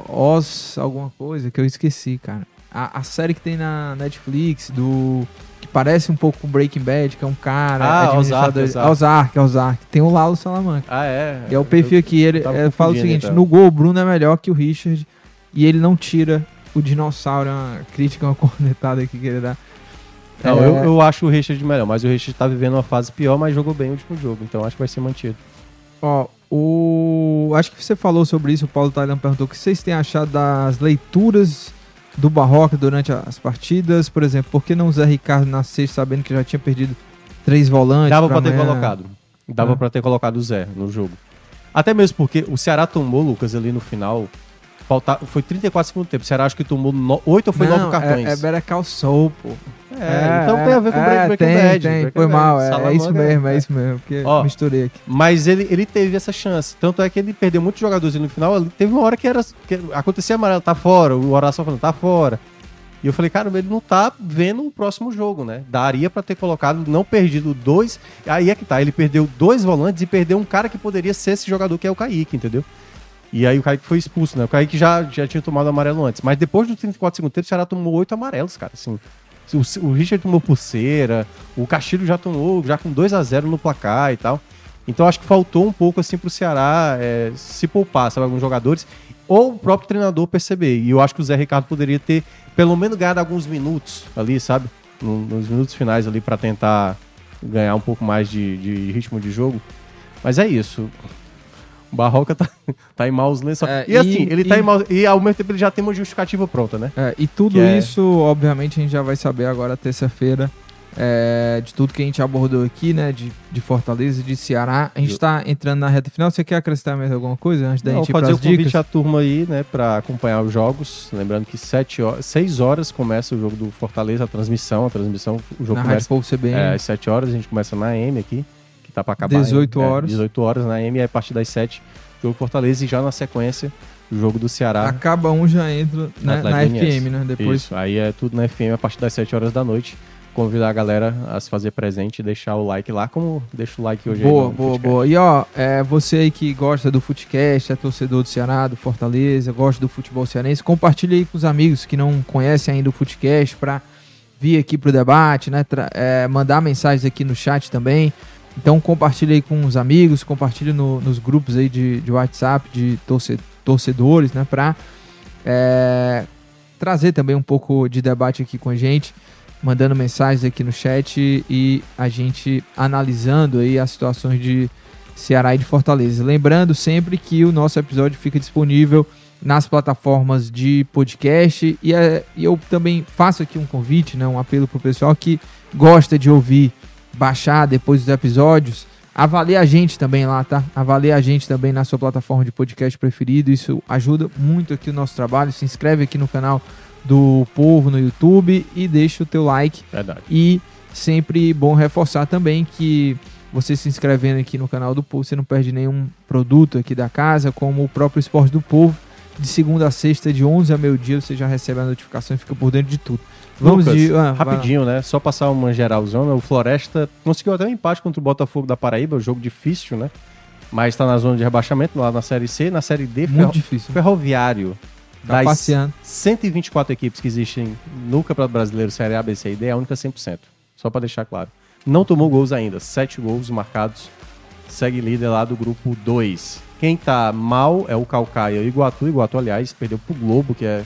Oz, alguma coisa que eu esqueci, cara. A, a série que tem na Netflix, do. que parece um pouco com Breaking Bad, que é um cara. Ah, administrador- Ozark, Ozark. Ozark, Ozark. Tem o Lalo Salamanca. Ah, é. E é o perfil aqui, ele é, fala o seguinte: então. no gol, o Bruno é melhor que o Richard e ele não tira o dinossauro. É uma crítica, uma [laughs] cornetada aqui que ele dá. Não, É, eu, eu acho o Richard melhor, mas o Richard tá vivendo uma fase pior, mas jogou bem o último jogo, então acho que vai ser mantido. Ó, o. Acho que você falou sobre isso, o Paulo Tailan perguntou o que vocês têm achado das leituras do Barroca durante as partidas. Por exemplo, por que não o Zé Ricardo na sexta, sabendo que já tinha perdido três volantes? Dava pra ter colocado. Dava É. pra ter colocado o Zé no jogo. Até mesmo porque o Ceará tomou, Lucas, ali no final. Falta, foi 34 segundos tempo. O Ceará acho que tomou 8 ou foi Não, 9 cartões. É, é Better Call Saul, pô. É, então tem a ver com o é, Breaking tem, Bad. Tem, Breaking foi Bad. mal, é, é isso mesmo, é, isso mesmo, porque Ó, misturei aqui. Mas ele, ele teve essa chance. Tanto é que ele perdeu muitos jogadores ali no final. Teve uma hora que era. Que acontecia amarelo, tá fora. O Horácio falando, tá fora. E eu falei, cara, ele não tá vendo o próximo jogo, né? Daria pra ter colocado, não perdido dois. Aí é que tá, ele perdeu dois volantes e perdeu um cara que poderia ser esse jogador que é o Kaique, entendeu? E aí o Kaique foi expulso, né? O Kaique já, já tinha tomado amarelo antes. Mas depois do 34 segundos tempo, o Ceará tomou oito amarelos, cara, assim. O, o Richard tomou pulseira, o Castilho já tomou, já com 2 a 0 no placar e tal. Então acho que faltou um pouco assim pro Ceará é, se poupar, sabe, alguns jogadores, ou o próprio treinador perceber. E eu acho que o Zé Ricardo poderia ter pelo menos ganhado alguns minutos ali, sabe? No- Nos minutos finais ali pra tentar ganhar um pouco mais de, de ritmo de jogo. Mas é isso. O Barroca tá, [laughs] tá em maus lençóis. É, e, assim, e- ele tá e- em maus... E ao mesmo tempo ele já tem uma justificativa pronta, né? É, e tudo Que é- isso, obviamente, a gente já vai saber agora terça-feira é, de tudo que a gente abordou aqui, né? De, de Fortaleza, de Ceará. A gente está entrando na reta final. Você quer acrescentar mais alguma coisa antes da Não, gente ir fazer o as convite dicas? à turma aí, né, para acompanhar os jogos. Lembrando que 7 horas, 6 horas começa o jogo do Fortaleza, a transmissão. A transmissão, o jogo Na Rádio começa Povo CBN. é, às 7 horas, a gente começa na AM aqui, tá para acabar. 18 é, horas. 18 horas na aí a partir das 7, jogo Fortaleza e já na sequência, o jogo do Ceará. Acaba um, já entra Atlético na Goianiense. FM, né? Depois. Isso, aí é tudo na FM a partir das 7 horas da noite. Convidar a galera a se fazer presente e deixar o like lá, como deixa o like hoje aí Boa, no boa, boa. E ó, é, você aí que gosta do Footcast, é torcedor do Ceará, do Fortaleza, gosta do futebol cearense, compartilha aí com os amigos que não conhecem ainda o Footcast pra vir aqui pro debate, né? é, mandar mensagens aqui no chat também. Então compartilha aí com os amigos, compartilha no- nos grupos aí de, de WhatsApp de torce- torcedores, né? Pra é, trazer também um pouco de debate aqui com a gente mandando mensagens aqui no chat e a gente analisando aí as situações de Ceará e de Fortaleza. Lembrando sempre que o nosso episódio fica disponível nas plataformas de podcast e, é, e eu também faço aqui um convite, né, um apelo pro pessoal que gosta de ouvir, baixar depois dos episódios, avalie a gente também lá, tá? Avalie a gente também na sua plataforma de podcast preferido, isso ajuda muito aqui o nosso trabalho. Se inscreve aqui no canal do Povo no YouTube e deixa o teu like Verdade. e sempre bom reforçar também que você se inscrevendo aqui no canal do Povo, você não perde nenhum produto aqui da casa, como o próprio Esporte do Povo. De segunda a sexta, de 11 a meio-dia, você já recebe a notificação e fica por dentro de tudo. Vamos Lucas, de. ah, rapidinho, né? Só passar uma geralzona. O Floresta conseguiu até um empate contra o Botafogo da Paraíba, um jogo difícil, né? Mas tá na zona de rebaixamento, lá na Série C. Na Série D, Muito ferro... difícil. Ferroviário. Tá das passeando. 124 equipes que existem no Campeonato Brasileiro Série A, B, C e D, é a única 100%. Só pra deixar claro. Não tomou gols ainda. Sete gols marcados. Segue líder lá do grupo 2. Quem tá mal é o Calcaia e o Iguatu. Iguatu, aliás, perdeu pro Globo, que é,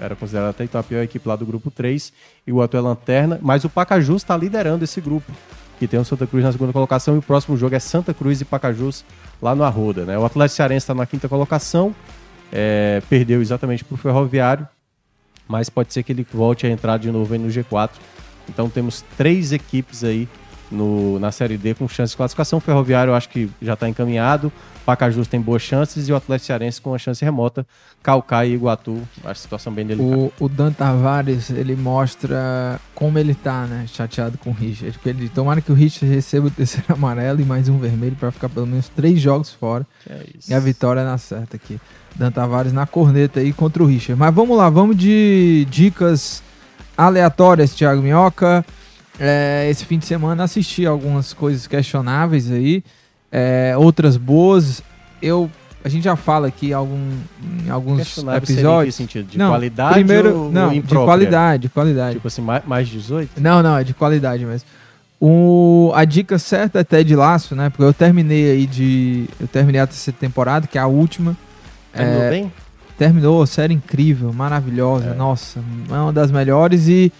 era considerado até então a pior equipe lá do grupo 3. Iguatu é lanterna, mas o Pacajus tá liderando esse grupo. Que tem o Santa Cruz na segunda colocação e o próximo jogo é Santa Cruz e Pacajus lá no Arruda. Né? O Atlético Cearense está na quinta colocação, é, perdeu exatamente pro Ferroviário, mas pode ser que ele volte a entrar de novo aí no G4. Então temos três equipes aí no, na Série D com chance de classificação. O Ferroviário eu acho que já está encaminhado. Pacajus tem boas chances e o Atlético Cearense com uma chance remota. Calcaia e Iguatu, acho a situação bem delicada. O, o Dan Tavares, ele mostra como ele tá, né? Chateado com o Richard. Porque ele, tomara que o Richard receba o terceiro [laughs] amarelo e mais um vermelho para ficar pelo menos três jogos fora. É isso. E a vitória na certa aqui. Dan Tavares na corneta aí contra o Richard. Mas vamos lá, vamos de dicas aleatórias, Thiago Minhoca. É, esse fim de semana assisti algumas coisas questionáveis aí, é, outras boas. Eu, a gente já fala aqui algum, em alguns episódios. sentido? De não, qualidade primeiro, ou, não, de qualidade, de qualidade. Tipo assim, mais, mais 18? Não, não, é de qualidade mesmo. O, a dica certa é Ted Laço, né? Porque eu terminei aí de. Eu terminei a terceira temporada, que é a última. Terminou É, bem? Terminou, série incrível, maravilhosa, É. nossa, é uma das melhores e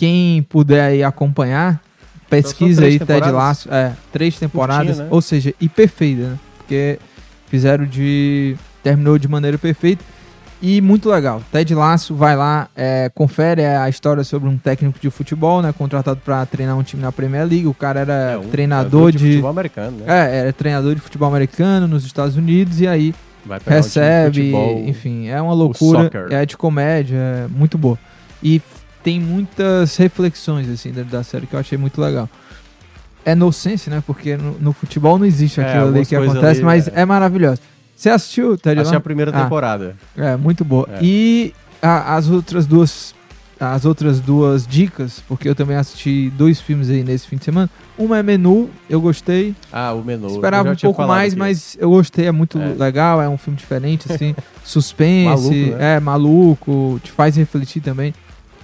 quem puder aí acompanhar, pesquisa aí Ted? Laço, é, três temporadas, né? ou seja, e perfeita, né? Porque fizeram de terminou de maneira perfeita e muito legal. Ted Laço vai lá, é, confere a história sobre um técnico de futebol, né, contratado para treinar um time na Premier League. O cara era É, um treinador de, futebol americano, né? é, era treinador de futebol americano nos Estados Unidos e aí um de recebe, futebol, enfim, é uma loucura, é de comédia, é muito boa. E tem muitas reflexões assim dentro da série que eu achei muito legal. É no sense, né? Porque no, no futebol não existe É, aquilo ali algumas que acontece, ali, mas é. é, maravilhoso. Você assistiu, Ted Achei a Lasso? primeira Ah. temporada. É, muito boa. É. E a- as outras duas as outras duas dicas, porque eu também assisti dois filmes aí nesse fim de semana. Uma é Menu, eu gostei. Ah, o menu. Esperava um pouco mais, aqui. mas eu gostei, é muito É. legal, é um filme diferente, assim, [laughs] suspense, Maluco, né? é maluco, te faz refletir também.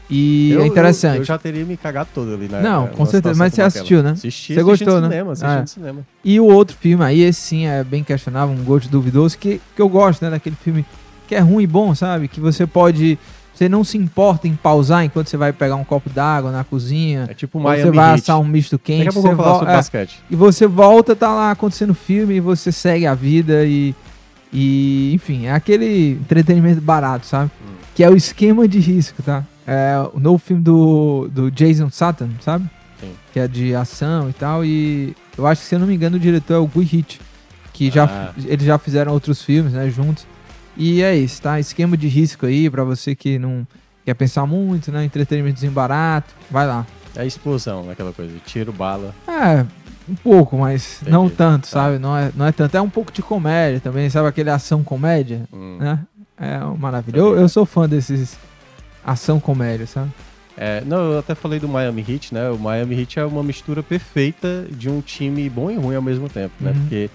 E Eu- é interessante. Eu, eu já teria me cagado todo ali, né? Não, Numa com certeza, mas você assistiu, né? Assisti, Você assisti gostou, no né? cinema, assisti Ah. no cinema. E o outro filme aí, esse sim é bem questionável, um gosto duvidoso, que, que eu gosto, né, daquele filme que é ruim e bom, sabe? Que você pode, você não se importa em pausar enquanto você vai pegar um copo d'água na cozinha, É tipo Miami você vai Heat. assar um misto Daqui quente, a pouco você eu vou falar sobre é, basquete. E você volta, tá lá acontecendo filme e você segue a vida e. E, enfim, é aquele entretenimento barato, sabe? Que é o esquema de risco, tá? É o novo filme do, do Jason Statham, sabe? Sim. que é de ação e tal. E eu acho que, se eu não me engano, o diretor é o Gui Hit, que já, Ah. eles já fizeram outros filmes, né, juntos. E é isso, tá? Esquema de risco aí, pra você que não quer pensar muito, né? Entretenimentozinho barato, vai lá. É explosão, aquela coisa. Tiro, bala. É, um pouco, mas Entendi. não tanto, Tá. sabe? Não é, não é tanto. É um pouco de comédia também, sabe? Aquele ação comédia, Hum. né? É uma maravilha. Eu, eu sou fã desses ação comédia, sabe? É, não, eu até falei do Miami Heat, né? O Miami Heat é uma mistura perfeita de um time bom e ruim ao mesmo tempo, né? Uhum. Porque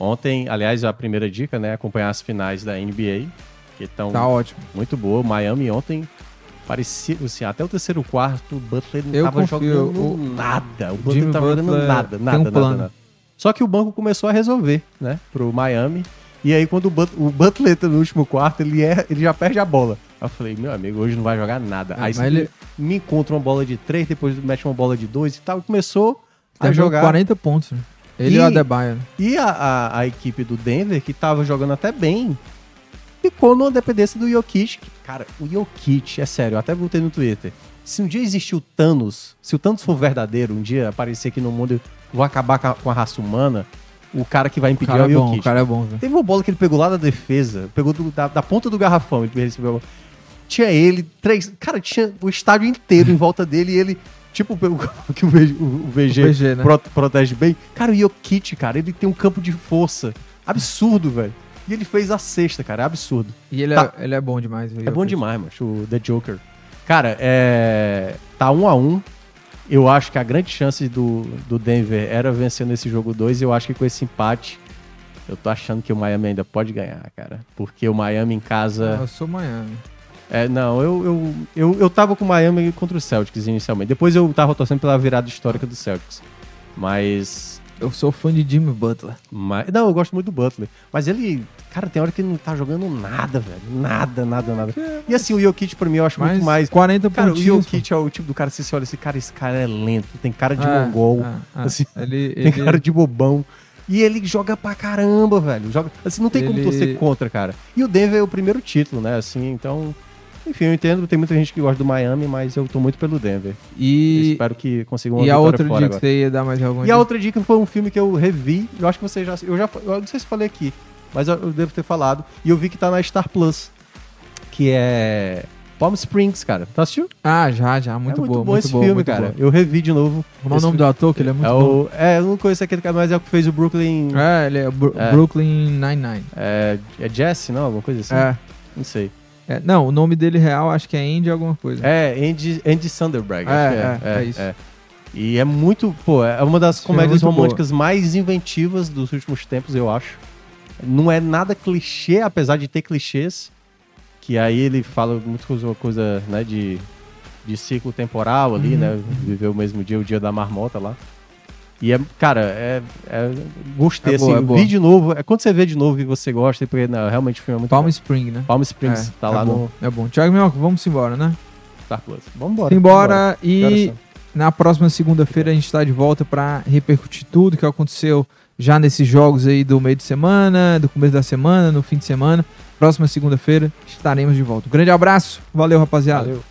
ontem, aliás, a primeira dica, né? Acompanhar as finais da NBA, que estão Tá ótimo. muito boa. Miami ontem parecia, assim, até o terceiro quarto, o Butler não Eu tava confio, jogando o- nada. O Butler não tava jogando Butler nada, tem nada, um nada, plano. nada. Só que o banco começou a resolver, né? Pro Miami. E aí, quando o, But o Butler entra no último quarto, ele, é, ele já perde a bola. Eu falei, meu amigo, hoje não vai jogar nada. É, aí mas ele- me encontra uma bola de três, depois mete uma bola de dois e tal. E começou a Tá jogando jogar. 40 pontos. né? Ele e, E- o Adebayo. né? E a, a, a equipe do Denver, que tava jogando até bem, ficou numa dependência do Jokic. Cara, o Jokic, é sério, eu até voltei no Twitter. Se um dia existir o Thanos, se o Thanos for verdadeiro, um dia aparecer aqui no mundo e vou acabar com a, com a raça humana, o cara que vai O impedir cara é é o bom, Jokic. o cara é bom, velho. Teve uma bola que ele pegou lá da defesa, pegou do- da, da ponta do garrafão, ele recebeu a bola. Tinha ele, três. Cara, tinha o estádio inteiro em volta dele e ele. Tipo o [laughs] que o VG, o VG, O VG, né? pro- protege bem. Cara, o Jokic, cara, ele tem um campo de força absurdo, velho. E ele fez a sexta, cara, é absurdo. E ele, Tá. é, ele é bom demais. É bom demais, macho, o The Joker. Cara, é. Tá um a um. Eu acho que a grande chance do, do Denver era vencendo esse jogo 2 e eu acho que com esse empate, eu tô achando que o Miami ainda pode ganhar, cara. Porque o Miami em Ah, casa. eu sou Miami. É, não, eu, eu, eu, eu tava com o Miami contra o Celtics inicialmente. Depois eu tava torcendo pela virada histórica do Celtics. Mas. Eu sou fã de Jimmy Butler. mas não, eu gosto muito do Butler. Mas ele. Cara, tem hora que ele não tá jogando nada, velho. Nada, nada, nada. E assim, o Jokic pra mim eu acho Mas muito mais. 40 Cara, o. Jokic é o tipo do cara, você olha esse cara, esse cara é lento, tem cara de É, mongol, é, é. assim, Ele, [laughs] tem ele- cara de bobão. E ele joga pra caramba, velho. Joga, assim, não tem como Ele- torcer contra, cara. E o Denver é o primeiro título, né? Assim, então. Enfim, eu entendo, tem muita gente que gosta do Miami, mas eu tô muito pelo Denver. Eu E, espero que consigam uma e a outra dica que agora. você ia dar mais alguma E a outra dica foi um filme que eu revi. Eu acho que você já. Eu já. Eu não sei se falei aqui, mas eu, eu devo ter falado. E eu vi que tá na Star Plus. Que é. Palm Springs, cara. Tu assistiu? Ah, já, já. Muito é muito bom muito esse boa, filme, cara. boa. Eu revi de novo. Como é o nome do ator, que ele é muito é, bom. o, é, eu não conheço aquele cara, mas é o que fez o Brooklyn. É, É, ele é, Bru- É. Brooklyn Nine-Nine. é, Jesse, não? Alguma coisa assim? É. Não sei. É, Não, o nome dele real acho que é Andy alguma coisa. É, Andy, Andy Sanderberg. É, acho que é, é isso. E é muito, pô, é uma das é comédias românticas mais inventivas dos últimos tempos, eu acho. Não é nada clichê, apesar de ter clichês. Que aí ele fala muito coisa, coisa né, de, de ciclo temporal ali, Uhum. né? Viver o mesmo dia, o dia da marmota lá. E é, cara, é, é gostei, É assim, boa, é boa. vi de novo. É quando você vê de novo e você gosta, porque não, realmente o filme é muito Palm bom. Spring, né? Palm Springs, É, tá é lá bom, no É bom. Tiago Minhoca, vamos embora, né? Star Plus. Vambora. Embora horas e na próxima segunda-feira a gente está de volta para repercutir tudo que aconteceu já nesses jogos aí do meio de semana, do começo da semana, no fim de semana. Próxima segunda-feira estaremos de volta. Um grande abraço, valeu rapaziada. Valeu.